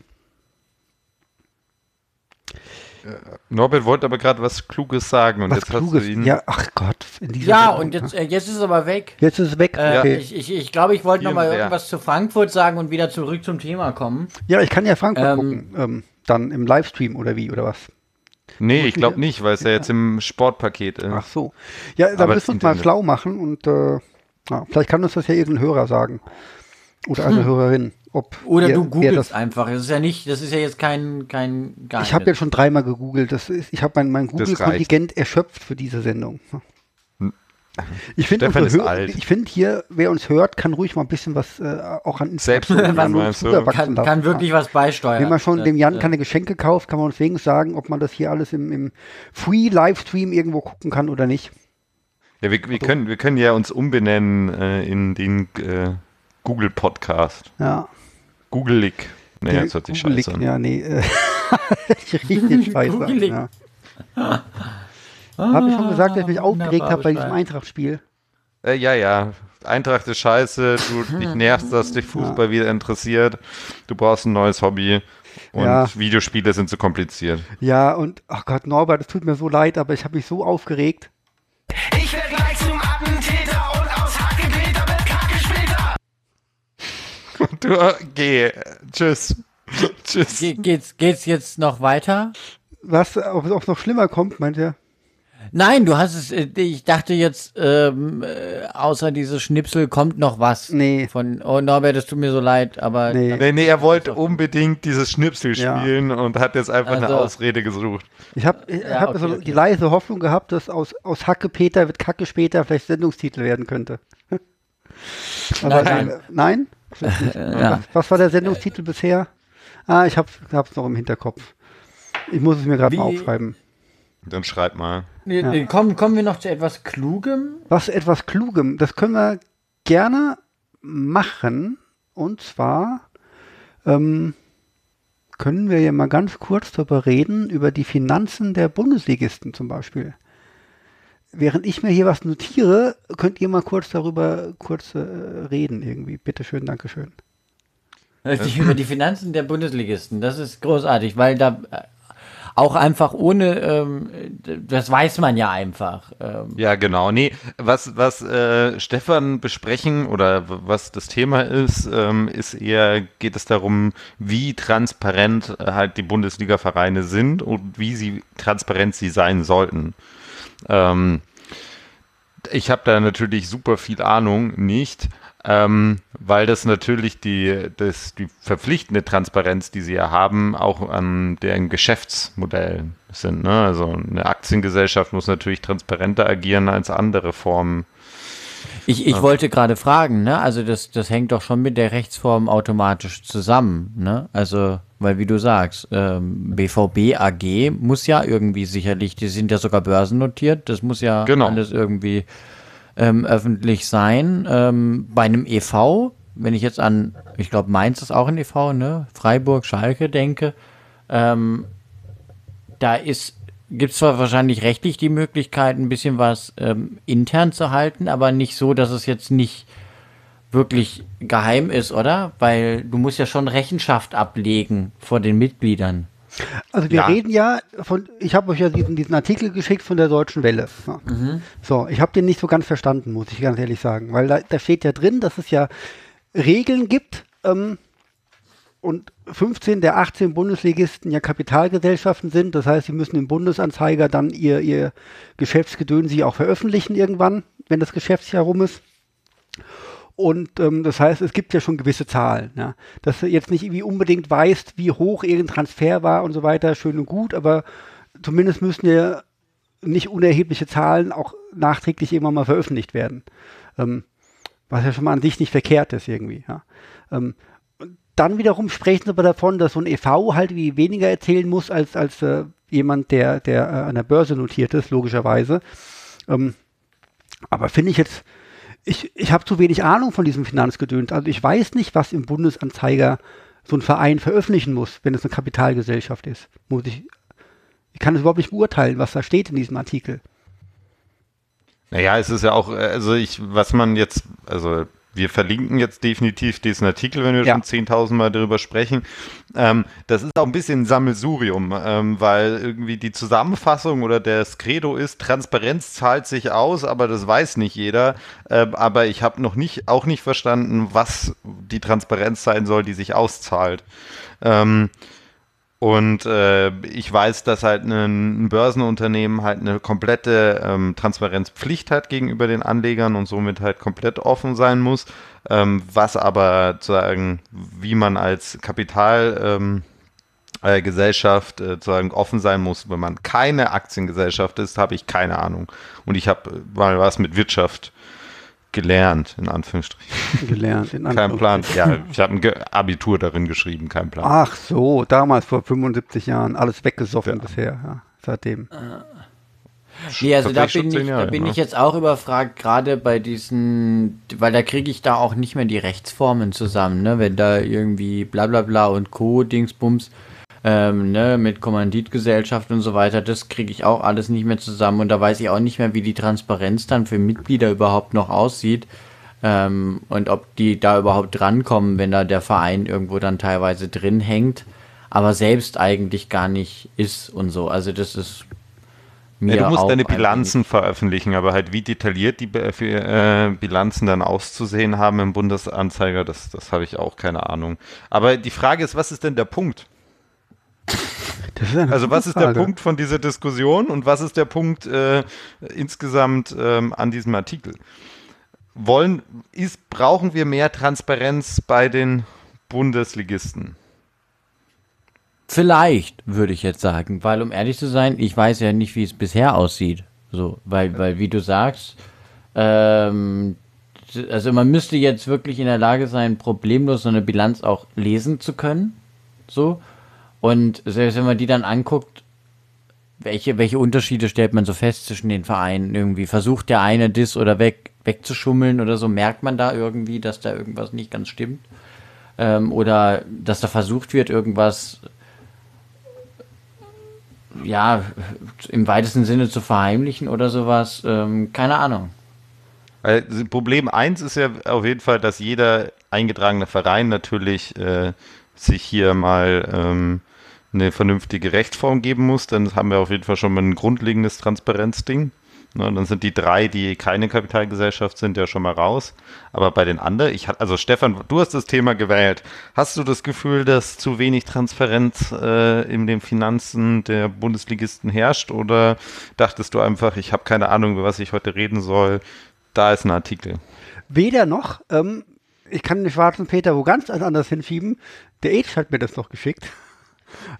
Norbert wollte aber gerade was Kluges sagen und Was jetzt Kluges. hast du ihn. Ja, ach Gott. Ja, Sendung, und jetzt, ne? äh, jetzt ist es aber weg. Jetzt ist es weg. Äh, okay. Ich, ich, ich glaube, ich wollte noch mal Hier, wer? irgendwas zu Frankfurt sagen und wieder zurück zum Thema kommen. ja, ich kann ja Frankfurt ähm, gucken. Ähm, dann im Livestream oder wie, oder was? Nee, ich glaube nicht, weil es ja jetzt im Sportpaket ist. Ach so. Ja, da müssen wir uns mal schlau machen und äh, ja, vielleicht kann uns das ja irgendein Hörer sagen. Oder eine [laughs] Hörerin. Ob Hm. Oder wer- du googelst das einfach. Das ist ja nicht, das ist ja jetzt kein, kein Geheimnis. Ich habe jetzt schon dreimal gegoogelt. Das ist, ich habe mein, mein Google-Kontingent erschöpft für diese Sendung. Ich finde, alt. ich finde hier, wer uns hört, kann ruhig mal ein bisschen was äh, auch an Selbst wenn uns kann, kann wirklich ja. was beisteuern. Wenn man schon dem Jan äh, keine Geschenke kauft, kann man uns wenigstens sagen, ob man das hier alles im, im Free-Livestream irgendwo gucken kann oder nicht. Ja, wir, wir, können, wir können ja uns umbenennen äh, in den äh, Google Podcast. Ja. Googelig. Nee, das hört sich scheiße an. Ja, nee. Äh, [laughs] richtig scheiße. an, Googelig. ja. Habe ich schon gesagt, dass ich mich aufgeregt wunderbar habe bei diesem. Eintracht-Spiel? Äh, ja, ja. Eintracht ist scheiße, du dich nervst, dass dich Fußball wieder interessiert. Du brauchst ein neues Hobby. Und Ja. Videospiele sind zu kompliziert. Ja, und, ach Gott, Norbert, es tut mir so leid, aber ich habe mich so aufgeregt. Ich werd [laughs] Du, äh, geh. Tschüss. [laughs] Tschüss. Ge geht's, geht's jetzt noch weiter? Was, ob es noch schlimmer kommt, meint er? Nein, du hast es, äh, ich dachte jetzt, ähm, äh, außer dieses Schnipsel kommt noch was. Nee. Von, oh Norbert, es tut mir so leid, aber. Nee. Nee, nee, er wollte unbedingt dieses Schnipsel Ja. spielen und hat jetzt einfach eine Also. Ausrede gesucht. Ich habe ich Ja, hab okay, so okay. die leise Hoffnung gehabt, dass aus, aus Hacke Peter wird Kacke später vielleicht Sendungstitel werden könnte. [laughs] Aber Nein, äh, nein? Ja. Was, was war der Sendungstitel bisher? Ah, ich habe es noch im Hinterkopf. Ich muss es mir gerade mal aufschreiben. Dann schreib mal. Nee, nee, kommen, kommen wir noch zu etwas Klugem? Was etwas Klugem, das können wir gerne machen. Und zwar ähm, können wir ja mal ganz kurz darüber reden, über die Finanzen der Bundesligisten zum Beispiel. Während ich mir hier was notiere, könnt ihr mal kurz darüber kurz äh, reden irgendwie. Bitteschön, Dankeschön. Die, über die Finanzen der Bundesligisten. Das ist großartig, weil da äh, auch einfach ohne, ähm, das weiß man ja einfach. Ähm, Ja, genau. Nee, was, was äh, Stefan besprechen oder was das Thema ist, ähm, ist eher, geht es darum, wie transparent äh, halt die Bundesliga-Vereine sind und wie sie transparent sie sein sollten. Ähm, ich habe da natürlich super viel Ahnung nicht, ähm, weil das natürlich die, das, die verpflichtende Transparenz, die sie ja haben, auch an deren Geschäftsmodell sind. Ne? Also eine Aktiengesellschaft muss natürlich transparenter agieren als andere Formen. Ich, ich wollte gerade fragen, ne? Also das, das hängt doch schon mit der Rechtsform automatisch zusammen, ne? Also, weil wie du sagst, ähm, BVB AG muss ja irgendwie sicherlich, die sind ja sogar börsennotiert, das muss ja Genau. alles irgendwie ähm, öffentlich sein. Ähm, bei einem EV, wenn ich jetzt an, ich glaube Mainz ist auch ein EV, ne? Freiburg, Schalke denke, ähm, da ist gibt es zwar wahrscheinlich rechtlich die Möglichkeit, ein bisschen was ähm, intern zu halten, aber nicht so, dass es jetzt nicht wirklich geheim ist, oder? Weil du musst ja schon Rechenschaft ablegen vor den Mitgliedern. Also wir Ja. reden ja von, ich habe euch ja diesen, diesen Artikel geschickt von der Deutschen Welle. Ja. So, ich habe den nicht so ganz verstanden, muss ich ganz ehrlich sagen, weil da, da steht ja drin, dass es ja Regeln gibt ähm, und 15 der 18 Bundesligisten ja Kapitalgesellschaften sind. Das heißt, sie müssen im Bundesanzeiger dann ihr, ihr Geschäftsgedönse auch veröffentlichen irgendwann, wenn das Geschäftsjahr rum ist. Und ähm, das heißt, es gibt ja schon gewisse Zahlen. Ja. Dass du jetzt nicht irgendwie unbedingt weißt, wie hoch irgendein Transfer war und so weiter, schön und gut, aber zumindest müssen ja nicht unerhebliche Zahlen auch nachträglich irgendwann mal veröffentlicht werden. Ähm, was ja schon mal an sich nicht verkehrt ist irgendwie. Ja. Ähm, dann wiederum sprechen sie aber davon, dass so ein EV halt wie weniger erzählen muss als, als äh, jemand, der, der äh, an der Börse notiert ist, logischerweise. Ähm, aber finde ich jetzt, ich, ich habe zu wenig Ahnung von diesem Finanzgedöns. Also ich weiß nicht, was im Bundesanzeiger so ein Verein veröffentlichen muss, wenn es eine Kapitalgesellschaft ist. Muss ich, ich kann es überhaupt nicht beurteilen, was da steht in diesem Artikel. Naja, es ist ja auch, äh, also ich, was man jetzt, also wir verlinken jetzt definitiv diesen Artikel, wenn wir Ja. schon 10.000 Mal darüber sprechen. Ähm, das ist auch ein bisschen ein Sammelsurium, ähm, weil irgendwie die Zusammenfassung oder das Credo ist, Transparenz zahlt sich aus, aber das weiß nicht jeder. Ähm, aber ich habe noch nicht, auch nicht verstanden, was die Transparenz sein soll, die sich auszahlt. Ähm, und äh, ich weiß, dass halt ein, ein Börsenunternehmen halt eine komplette ähm, Transparenzpflicht hat gegenüber den Anlegern und somit halt komplett offen sein muss. Ähm, was aber zu sagen, wie man als Kapital ähm, äh, äh, sozusagen offen sein muss, wenn man keine Aktiengesellschaft ist, habe ich keine Ahnung. Und ich habe mal was mit Wirtschaft gelernt, in Anführungsstrichen. Gelernt. In [laughs] Kein Plan. Anführungsstrichen. Ja, ich habe ein Ge Abitur darin geschrieben, kein Plan. Ach so, damals vor 75 Jahren, alles weggesoffen Ja. bisher, ja, seitdem. Nee, also da bin, ich, Jahre, da bin ne? ich jetzt auch überfragt, gerade bei diesen, weil da kriege ich da auch nicht mehr die Rechtsformen zusammen, ne? Wenn da irgendwie bla bla bla und Co. Dingsbums. Ähm, ne, mit Kommanditgesellschaft und so weiter, das kriege ich auch alles nicht mehr zusammen und da weiß ich auch nicht mehr, wie die Transparenz dann für Mitglieder überhaupt noch aussieht ähm, und ob die da überhaupt drankommen, wenn da der Verein irgendwo dann teilweise drin hängt, aber selbst eigentlich gar nicht ist und so. Also das ist mir Ja, du musst deine Bilanzen veröffentlichen, aber halt wie detailliert die äh, Bilanzen dann auszusehen haben im Bundesanzeiger, das, das habe ich auch keine Ahnung. Aber die Frage ist, was ist denn der Punkt? Das ist eine Also was ist der Frage. Punkt von dieser Diskussion und was ist der Punkt äh, insgesamt ähm, an diesem Artikel? Wollen, ist, brauchen wir mehr Transparenz bei den Bundesligisten? Vielleicht, würde ich jetzt sagen, weil um ehrlich zu sein, ich weiß ja nicht, wie es bisher aussieht. So, weil, weil wie du sagst, ähm, also man müsste jetzt wirklich in der Lage sein, problemlos so eine Bilanz auch lesen zu können. So. Und selbst wenn man die dann anguckt, welche, welche Unterschiede stellt man so fest zwischen den Vereinen? Irgendwie versucht der eine das oder weg, wegzuschummeln oder so, merkt man da irgendwie, dass da irgendwas nicht ganz stimmt? Ähm, oder dass da versucht wird, irgendwas ja, im weitesten Sinne zu verheimlichen oder sowas. Ähm, keine Ahnung. Das Problem eins ist ja auf jeden Fall, dass jeder eingetragene Verein natürlich äh, sich hier mal ähm, eine vernünftige Rechtsform geben muss. Dann haben wir auf jeden Fall schon mal ein grundlegendes Transparenzding. Ne, dann sind die drei, die keine Kapitalgesellschaft sind, ja schon mal raus. Aber bei den anderen, ich also Stefan, du hast das Thema gewählt. Hast du das Gefühl, dass zu wenig Transparenz äh, in den Finanzen der Bundesligisten herrscht? Oder dachtest du einfach, ich habe keine Ahnung, über was ich heute reden soll? Da ist ein Artikel. Weder noch, ähm, ich kann den schwarzen Peter wo ganz anders hinschieben. Der Age hat mir das noch geschickt.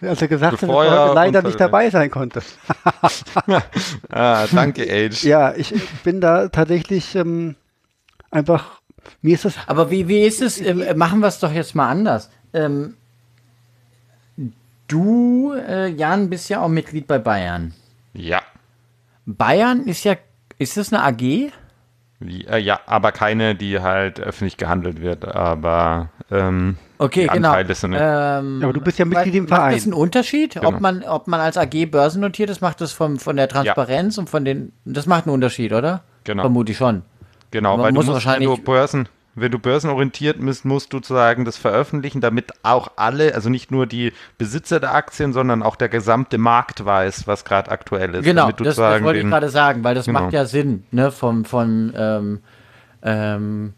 Als er gesagt hat, dass Bevor heute leider nicht dabei sein konnte. [laughs] Ah, danke, Age. Ja, ich bin da tatsächlich ähm, einfach, mir ist das, Aber wie, wie ist es? Ähm, machen wir es doch jetzt mal anders. Ähm, du, äh, Jan, bist ja auch Mitglied bei Bayern. Ja. Bayern ist ja, ist das eine AG? Äh, ja, aber keine, die halt öffentlich gehandelt wird. Aber ähm, Okay, genau. Ähm, Aber du bist ja Mitglied im Macht Verein. das einen Unterschied, Genau. ob man, ob man als AG börsennotiert ist, macht das vom, von der Transparenz und von den, das macht einen Unterschied, oder? Genau. Vermute ich schon. Genau, Man weil muss du musst, wenn wahrscheinlich- du Börsen, wenn du börsenorientiert bist, musst du sozusagen das veröffentlichen, damit auch alle, also nicht nur die Besitzer der Aktien, sondern auch der gesamte Markt weiß, was gerade aktuell ist. Genau, damit du das, das wollte ich gerade sagen, weil das Genau. macht ja Sinn, ne, vom, von, ähm, ähm,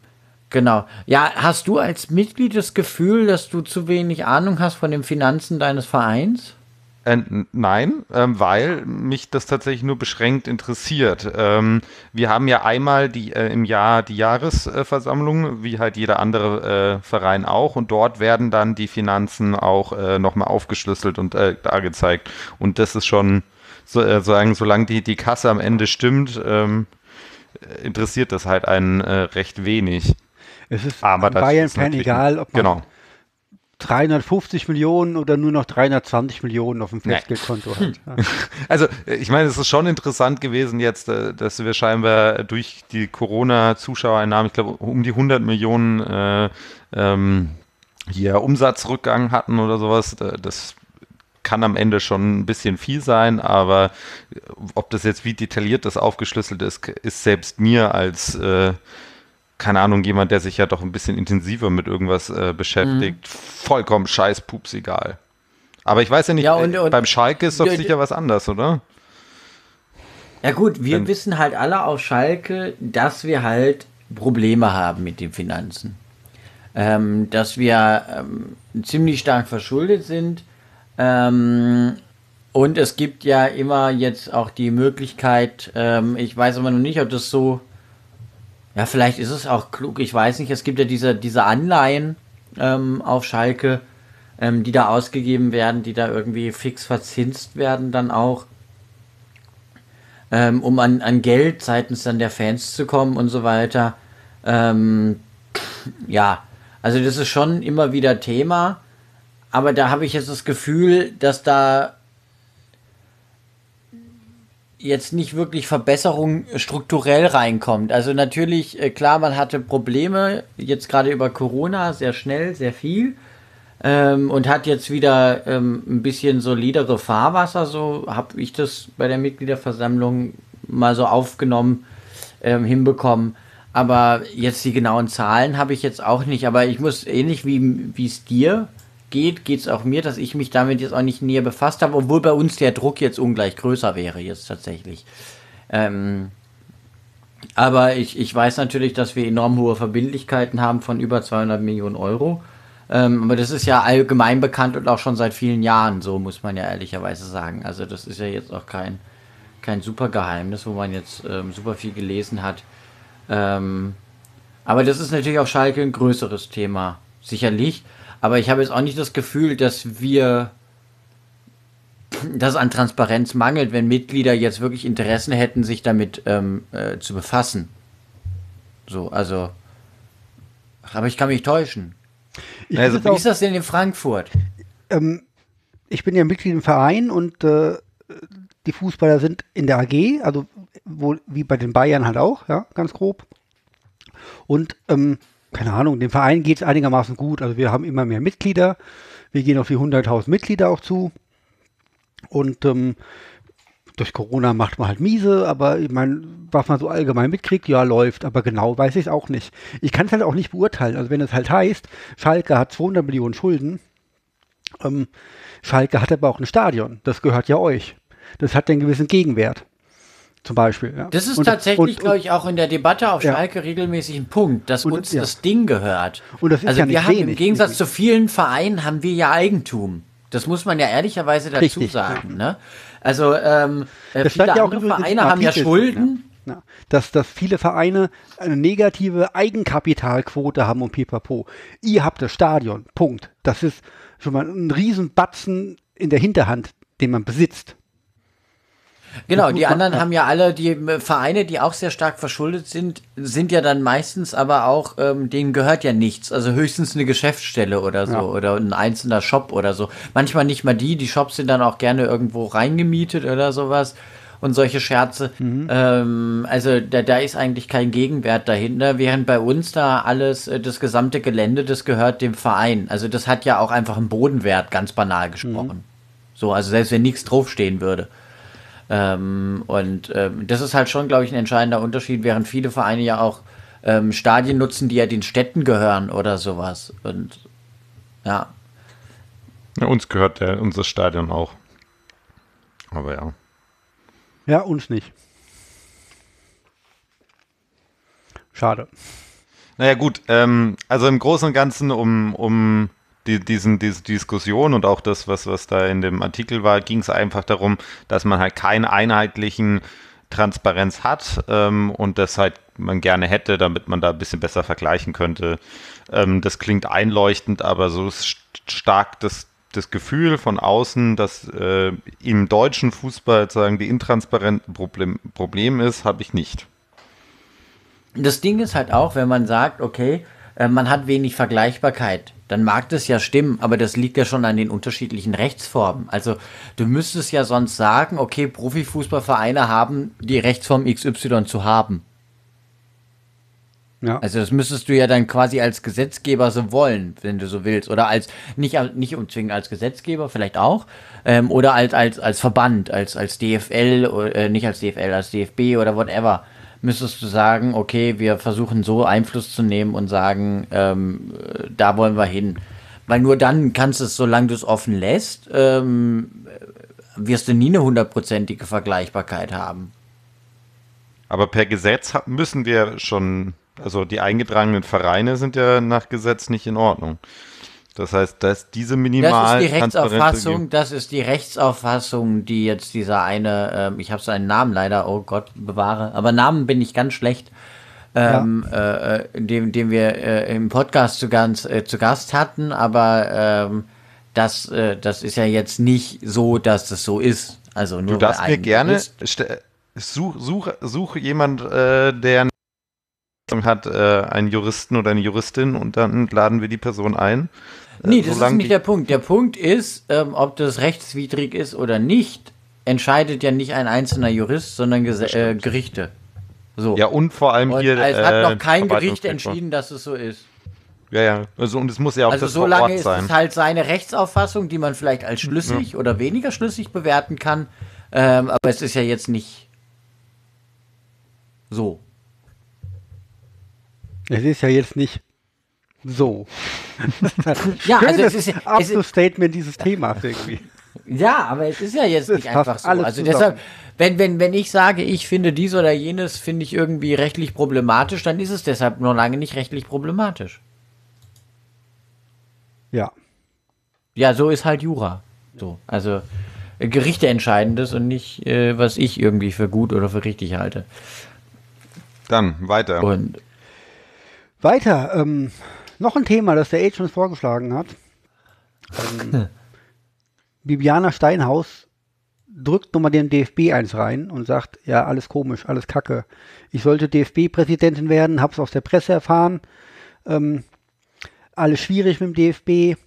genau. Ja, hast du als Mitglied das Gefühl, dass du zu wenig Ahnung hast von den Finanzen deines Vereins? Äh, nein, ähm, weil mich das tatsächlich nur beschränkt interessiert. Ähm, wir haben ja einmal die, äh, im Jahr die Jahresversammlung, wie halt jeder andere äh, Verein auch, und dort werden dann die Finanzen auch äh, nochmal aufgeschlüsselt und äh, dargezeigt. Und das ist schon, so, äh, sagen, solange die, die Kasse am Ende stimmt, ähm, äh, interessiert das halt einen äh, recht wenig. Es ist Aber an das Bayern ist Fan natürlich- egal, ob man Genau. 350 Millionen oder nur noch 320 Millionen auf dem Nee. Festgeldkonto hat. [laughs] Ja. Also, ich meine, es ist schon interessant gewesen jetzt, äh, dass wir scheinbar durch die Corona-Zuschauereinnahmen, ich glaube, um die 100 Millionen äh, ähm, hier Umsatzrückgang hatten oder sowas. Das kann am Ende schon ein bisschen viel sein, aber äh, ob das jetzt wie detailliert das aufgeschlüsselt ist, ist selbst mir als äh, keine Ahnung, jemand, der sich ja doch ein bisschen intensiver mit irgendwas äh, beschäftigt, vollkommen scheiß Pups egal. Aber ich weiß ja nicht, Ja, und- und- beim Schalke ist doch Ja, sicher was anders, oder? Ja gut, wir Wenn- wissen halt alle auf Schalke, dass wir halt Probleme haben mit den Finanzen. Ähm, dass wir ähm, ziemlich stark verschuldet sind. Ähm, und es gibt ja immer jetzt auch die Möglichkeit, ähm, ich weiß aber noch nicht, ob das so, ja, vielleicht ist es auch klug, ich weiß nicht, es gibt ja diese, diese Anleihen ähm, auf Schalke, ähm, die da ausgegeben werden, die da irgendwie fix verzinst werden dann auch ähm, um an, an Geld seitens dann der Fans zu kommen und so weiter. Ähm, ja, also das ist schon immer wieder Thema, aber da habe ich jetzt das Gefühl, dass da jetzt nicht wirklich Verbesserung strukturell reinkommt. Also natürlich, äh, klar, man hatte Probleme, jetzt gerade über Corona, sehr schnell, sehr viel. ähm, und hat jetzt wieder ähm, ein bisschen solidere Fahrwasser, so habe ich das bei der Mitgliederversammlung mal so aufgenommen, ähm, hinbekommen. Aber jetzt die genauen Zahlen habe ich jetzt auch nicht. Aber ich muss ähnlich wie wie es dir geht, geht es auch mir, dass ich mich damit jetzt auch nicht näher befasst habe, obwohl bei uns der Druck jetzt ungleich größer wäre jetzt tatsächlich. Ähm, aber ich, ich weiß natürlich, dass wir enorm hohe Verbindlichkeiten haben von über 200 Millionen Euro. Ähm, aber das ist ja allgemein bekannt und auch schon seit vielen Jahren, so muss man ja ehrlicherweise sagen. Also das ist ja jetzt auch kein, kein super Geheimnis, wo man jetzt ähm, super viel gelesen hat. Ähm, aber das ist natürlich auch Schalke ein größeres Thema, sicherlich. Aber ich habe jetzt auch nicht das Gefühl, dass wir, dass es an Transparenz mangelt, wenn Mitglieder jetzt wirklich Interessen hätten, sich damit ähm, äh, zu befassen. So, also. Aber ich kann mich täuschen. Ich Also, Wie auch- ist das denn in Frankfurt? ähm, ich bin ja Mitglied im Verein und äh, die Fußballer sind in der AG, also wohl wie bei den Bayern halt auch, ja, ganz grob. Und ähm, keine Ahnung, dem Verein geht es einigermaßen gut. Also wir haben immer mehr Mitglieder. Wir gehen auf die 100.000 Mitglieder auch zu. Und ähm, durch Corona macht man halt miese, aber ich meine, was man so allgemein mitkriegt, ja, läuft, aber genau weiß ich es auch nicht. Ich kann es halt auch nicht beurteilen. Also wenn es halt heißt, Schalke hat 200 Millionen Schulden, ähm, Schalke hat aber auch ein Stadion, das gehört ja euch. Das hat einen gewissen Gegenwert. Zum Beispiel. Ja. Das ist Und- tatsächlich, glaube ich, auch in der Debatte auf Ja. Schalke regelmäßig ein Punkt, dass Und- uns ja. das Ding gehört. Also wir haben im wenig. Gegensatz zu vielen Vereinen haben wir ja Eigentum. Das muss man ja ehrlicherweise dazu Richtig, sagen. Ne? Also ähm, äh, viele andere Vereine haben ja Schulden. Ja. Dass, dass viele Vereine eine negative Eigenkapitalquote haben und pipapo. Ihr habt das Stadion. Punkt. Das ist schon mal ein Riesenbatzen in der Hinterhand, den man besitzt. Genau, [laughs] die anderen haben ja alle, die Vereine, die auch sehr stark verschuldet sind, sind ja dann meistens aber auch, ähm, denen gehört ja nichts. Also höchstens eine Geschäftsstelle oder so Ja. oder ein einzelner Shop oder so. Manchmal nicht mal die, die Shops sind dann auch gerne irgendwo reingemietet oder sowas und solche Scherze. Mhm. Ähm, also da, da ist eigentlich kein Gegenwert dahinter, während bei uns da alles, äh, das gesamte Gelände, das gehört dem Verein. Also das hat ja auch einfach einen Bodenwert, ganz banal gesprochen. So, also selbst wenn nichts draufstehen würde. Ähm, und ähm, das ist halt schon, glaube ich, ein entscheidender Unterschied, während viele Vereine ja auch ähm, Stadien nutzen, die ja den Städten gehören oder sowas. Und ja, Ja, uns gehört der, unser Stadion auch. Aber ja. Ja, uns nicht. Schade. Naja gut, ähm, also im Großen und Ganzen um, um die, diesen, diese Diskussion und auch das, was, was da in dem Artikel war, ging es einfach darum, dass man halt keinen einheitlichen Transparenz hat ähm, und das halt man gerne hätte, damit man da ein bisschen besser vergleichen könnte. Ähm, das klingt einleuchtend, aber so st- stark das, das Gefühl von außen, dass äh, im deutschen Fußball sagen die intransparenten Problem, Problem ist, habe ich nicht. das Ding ist halt auch, wenn man sagt, okay, äh, man hat wenig Vergleichbarkeit, dann mag das ja stimmen, aber das liegt ja schon an den unterschiedlichen Rechtsformen. Also du müsstest ja sonst sagen, okay, Profifußballvereine haben die Rechtsform XY zu haben. Ja. Also das müsstest du ja dann quasi als Gesetzgeber so wollen, wenn du so willst. Oder als, nicht, nicht zwingend als Gesetzgeber, vielleicht auch. Ähm, oder als, als, als Verband, als, als DFL, äh, nicht als DFL, als DFB oder whatever. Müsstest du sagen, okay, wir versuchen so Einfluss zu nehmen und sagen, ähm, äh, da wollen wir hin. Weil nur dann kannst du es, solange du es offen lässt, ähm, wirst du nie eine hundertprozentige Vergleichbarkeit haben. Aber per Gesetz müssen wir schon, also die eingetragenen Vereine sind ja nach Gesetz nicht in Ordnung. Das heißt, dass diese minimal Das ist die Rechtsauffassung, das ist die Rechtsauffassung, die jetzt dieser eine, ähm, ich habe seinen Namen leider, oh Gott, bewahre, aber Namen bin ich ganz schlecht, ähm, äh, äh, den, den wir äh, im Podcast zu, ganz, äh, zu Gast hatten, aber ähm, das, äh, das ist ja jetzt nicht so, dass das so ist. Also nur Du darfst mir gerne, Jurist- ste- such, such, such jemand, äh, der eine hat, äh, einen Juristen oder eine Juristin und dann laden wir die Person ein. Äh, Nee, das ist nicht der Punkt. Der Punkt ist, ähm, ob das rechtswidrig ist oder nicht, entscheidet ja nicht ein einzelner Jurist, sondern Gese äh, Gerichte. So. Ja, und vor allem Und hier. es äh, hat noch kein Gericht entschieden, dass es so ist. Ja, ja. Also, und es muss ja auch Also das vor solange Ort ist sein. es halt seine Rechtsauffassung, die man vielleicht als schlüssig oder weniger schlüssig bewerten kann. Ähm, aber es ist ja jetzt nicht so. Es ist ja jetzt nicht so. [laughs] Ja, also Schönes es ist, es ist, Abschlussstatement dieses Themas irgendwie. ja, aber es ist ja jetzt Es nicht einfach so. alles Also zusammen. deshalb, wenn, wenn, wenn ich sage, ich finde dies oder jenes, finde ich irgendwie rechtlich problematisch, dann ist es deshalb noch lange nicht rechtlich problematisch. Ja. Ja, so ist halt Jura. So, also äh, Gerichte entscheiden das und nicht, äh, was ich irgendwie für gut oder für richtig halte. Dann weiter. Und Weiter, ähm, noch ein Thema, das der Age uns vorgeschlagen hat. Ähm, [laughs] Bibiana Steinhaus drückt nochmal dem DFB eins rein und sagt, ja, alles komisch, alles kacke. Ich sollte DFB-Präsidentin werden, hab's aus der Presse erfahren. Ähm, alles schwierig mit dem DFB.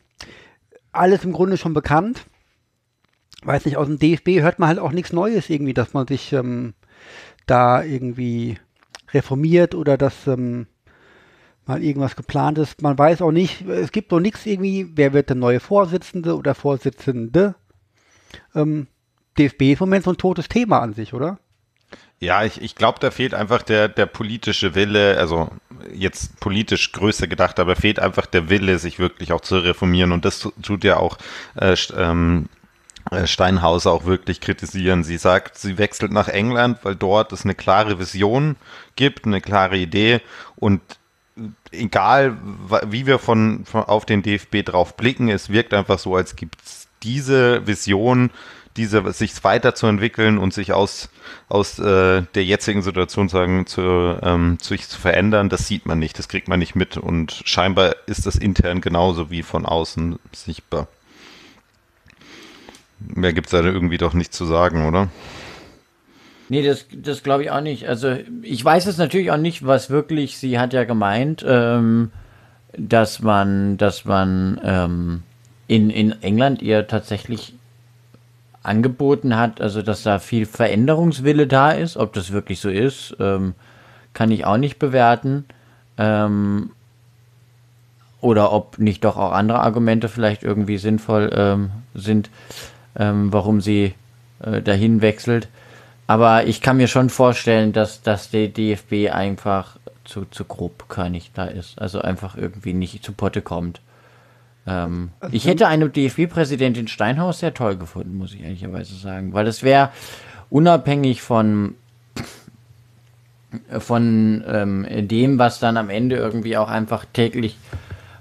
Alles im Grunde schon bekannt. Weiß nicht, aus dem DFB hört man halt auch nichts Neues irgendwie, dass man sich ähm, da irgendwie reformiert oder dass ähm, mal irgendwas geplant ist. Man weiß auch nicht, es gibt noch nichts irgendwie, wer wird der neue Vorsitzende oder Vorsitzende. Ähm, DFB ist im Moment so ein totes Thema an sich, oder? Ja, ich, ich glaube, da fehlt einfach der, der politische Wille, also jetzt politisch größer gedacht, aber fehlt einfach der Wille, sich wirklich auch zu reformieren. Und das tu- tut ja auch äh, ähm, äh, Steinhauser auch wirklich kritisieren. Sie sagt, sie wechselt nach England, weil dort es eine klare Vision gibt, eine klare Idee und egal wie wir von, von auf den DFB drauf blicken, es wirkt einfach so, als gibt es diese Vision, diese sich weiterzuentwickeln und sich aus aus äh, der jetzigen Situation sagen zu ähm, sich zu verändern, das sieht man nicht, das kriegt man nicht mit und scheinbar ist das intern genauso wie von außen sichtbar. Mehr gibt's da irgendwie doch nicht zu sagen, oder? Nee, das, das glaube ich auch nicht. Also ich weiß es natürlich auch nicht, was wirklich, sie hat ja gemeint, ähm, dass man, dass man ähm, in, in England ihr tatsächlich angeboten hat, also dass da viel Veränderungswille da ist. Ob das wirklich so ist, ähm, kann ich auch nicht bewerten. Ähm, oder ob nicht doch auch andere Argumente vielleicht irgendwie sinnvoll ähm, sind, ähm, warum sie äh, dahin wechselt. Aber ich kann mir schon vorstellen, dass, dass der DFB einfach zu, zu grobkörnig da ist. Also einfach irgendwie nicht zu Potte kommt. Ähm, ich hätte eine DFB-Präsidentin Steinhaus sehr toll gefunden, muss ich ehrlicherweise sagen. Weil das wäre unabhängig von, von ähm, dem, was dann am Ende irgendwie auch einfach täglich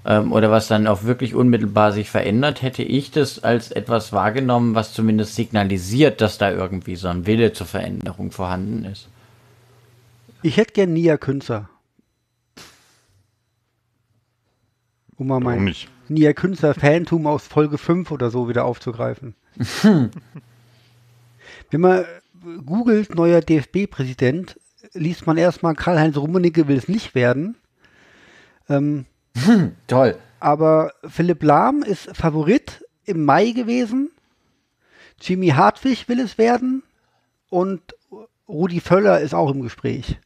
ähm, oder was dann auch wirklich unmittelbar sich verändert, hätte ich das als etwas wahrgenommen, was zumindest signalisiert, dass da irgendwie so ein Wille zur Veränderung vorhanden ist. Ich hätte gern Nia Künzer. Um mal Warum mein nicht? Nia Künzer Fantum aus Folge 5 oder so wieder aufzugreifen. [laughs] Wenn man googelt neuer DFB-Präsident, liest man erstmal Karl-Heinz Rummenigge will es nicht werden. Ähm, [laughs] Toll. aber Philipp Lahm ist Favorit im Mai gewesen. Jimmy Hartwig will es werden. Und Rudi Völler ist auch im Gespräch.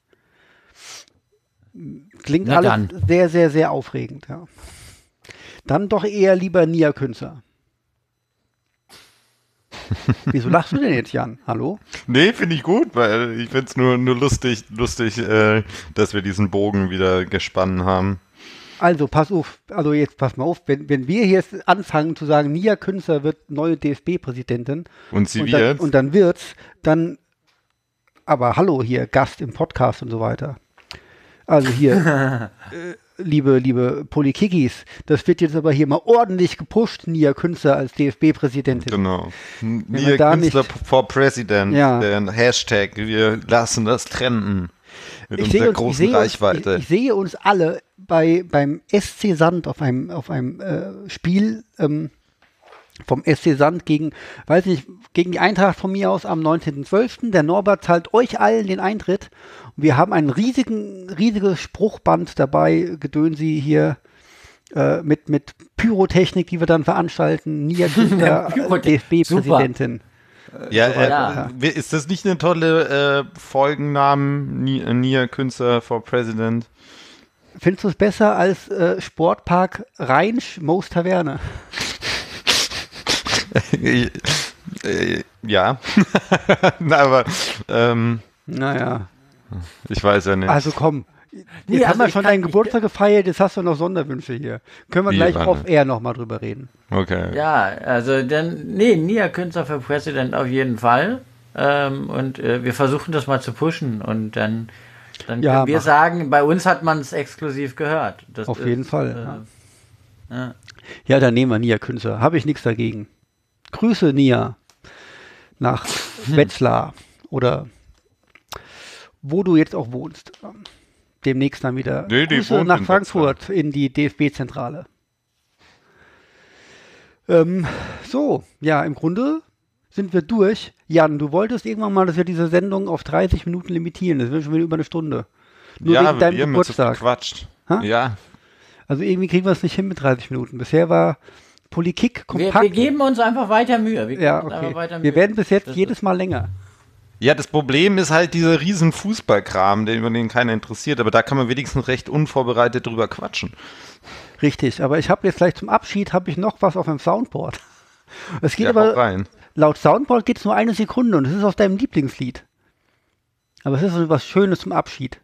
Klingt Na alles dann. sehr, sehr, sehr aufregend, ja. Dann doch eher lieber Nia Künzer. [laughs] Wieso lachst du denn jetzt, Jan? Hallo? Nee, finde ich gut, weil ich finde es nur, nur lustig, lustig, äh, dass wir diesen Bogen wieder gespannt haben. Also, pass auf, also jetzt pass mal auf, wenn, wenn wir jetzt anfangen zu sagen, Nia Künzer wird neue DFB-Präsidentin Und sie und wird. dann, und dann wird's, dann, aber hallo hier, Gast im Podcast und so weiter. Also hier, [laughs] äh, liebe, liebe Polykikis, das wird jetzt aber hier mal ordentlich gepusht, Nia Künzer als DFB-Präsidentin. Genau. da Künstler nicht- for President. Ja. Der Hashtag. Wir lassen das trennen. Mit Ich unserer sehe, uns, ich, großen sehe Reichweite. Uns, ich, ich sehe uns alle bei, beim SC Sand auf einem, auf einem äh, Spiel ähm, vom SC Sand gegen, weiß nicht, gegen die Eintracht von mir aus am 19.12. Der Norbert zahlt euch allen den Eintritt. Und wir haben einen riesigen, riesiges Spruchband dabei, Gedönsi hier äh, mit, mit Pyrotechnik, die wir dann veranstalten. Nia [laughs] Küster, Pyrotechnik, DFB-Präsidentin. ja, äh, Ja. äh, ist das nicht eine tolle äh, Folgennamen? Ni- äh, Nia Künstler for President? Findest du es besser als äh, Sportpark Rheinsch Moos Taverne? [laughs] Äh, ja. [laughs] Na, aber ähm, Naja, ich weiß ja nicht. also komm. Jetzt Nee, haben also wir schon deinen Geburtstag gefeiert, jetzt hast du noch Sonderwünsche hier. Können wir Wie, gleich off air nochmal drüber reden. okay. Ja, also dann, nee, Nia Künstler für President auf jeden Fall. Ähm, und äh, wir versuchen das mal zu pushen und dann, dann Ja, können wir mach. sagen, bei uns hat man es exklusiv gehört. Das Auf ist, jeden Fall, Äh, ja. Ja, dann nehmen wir Nia Künzer. Habe ich nichts dagegen. Grüße, Nia. Nach Wetzlar oder wo du jetzt auch wohnst. Demnächst dann wieder. Nee, Grüße nach in Frankfurt in die DFB-Zentrale. Ähm, so, ja, im Grunde sind wir durch. Jan, du wolltest irgendwann mal, dass wir diese Sendung auf 30 Minuten limitieren. Das wird schon wieder über eine Stunde. Nur ja, wegen deinem wir Geburtstag. Quatscht. Ha? Ja, Also irgendwie kriegen wir es nicht hin mit 30 Minuten. Bisher war Politik Wir, kompakt. wir geben uns einfach weiter Mühe. Wir, geben Ja, uns einfach okay. weiter Wir Mühe. werden bis jetzt Das- jedes Mal länger. Ja, das Problem ist halt dieser riesen Fußballkram, den, über den keiner interessiert, aber da kann man wenigstens recht unvorbereitet drüber quatschen. Richtig, aber ich habe jetzt gleich zum Abschied habe ich noch was auf dem Soundboard. [laughs] Es geht Ja, aber rein. Laut Soundboard geht es nur eine Sekunde und es ist aus deinem Lieblingslied. Aber es ist so was Schönes zum Abschied.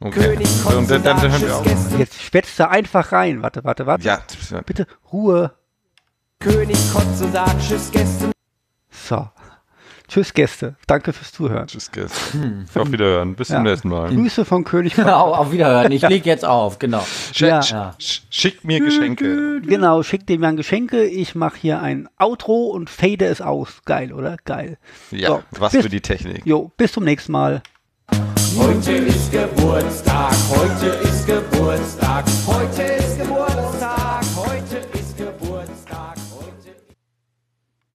Okay. Und dann, dann hören wir auf. Jetzt schwätzt er einfach rein. Warte, warte, warte. Ja, Bitte Ruhe. König Kotze sagt Tschüss Gäste. So. Tschüss Gäste. Danke fürs Zuhören. tschüss, Gäste. Auf Wiederhören. Bis Ja. zum nächsten Mal. Grüße von König. Genau, [laughs] auf Wiederhören. Ich leg jetzt auf, genau. Sch Ja. sch sch schickt mir Geschenke. Genau, schickt dem Jan Geschenke. Ich mache hier ein Outro und fade es aus. Geil, oder? Geil. Ja, So, was bis- für die Technik. Jo, bis zum nächsten Mal. Heute ist Geburtstag, heute ist Geburtstag,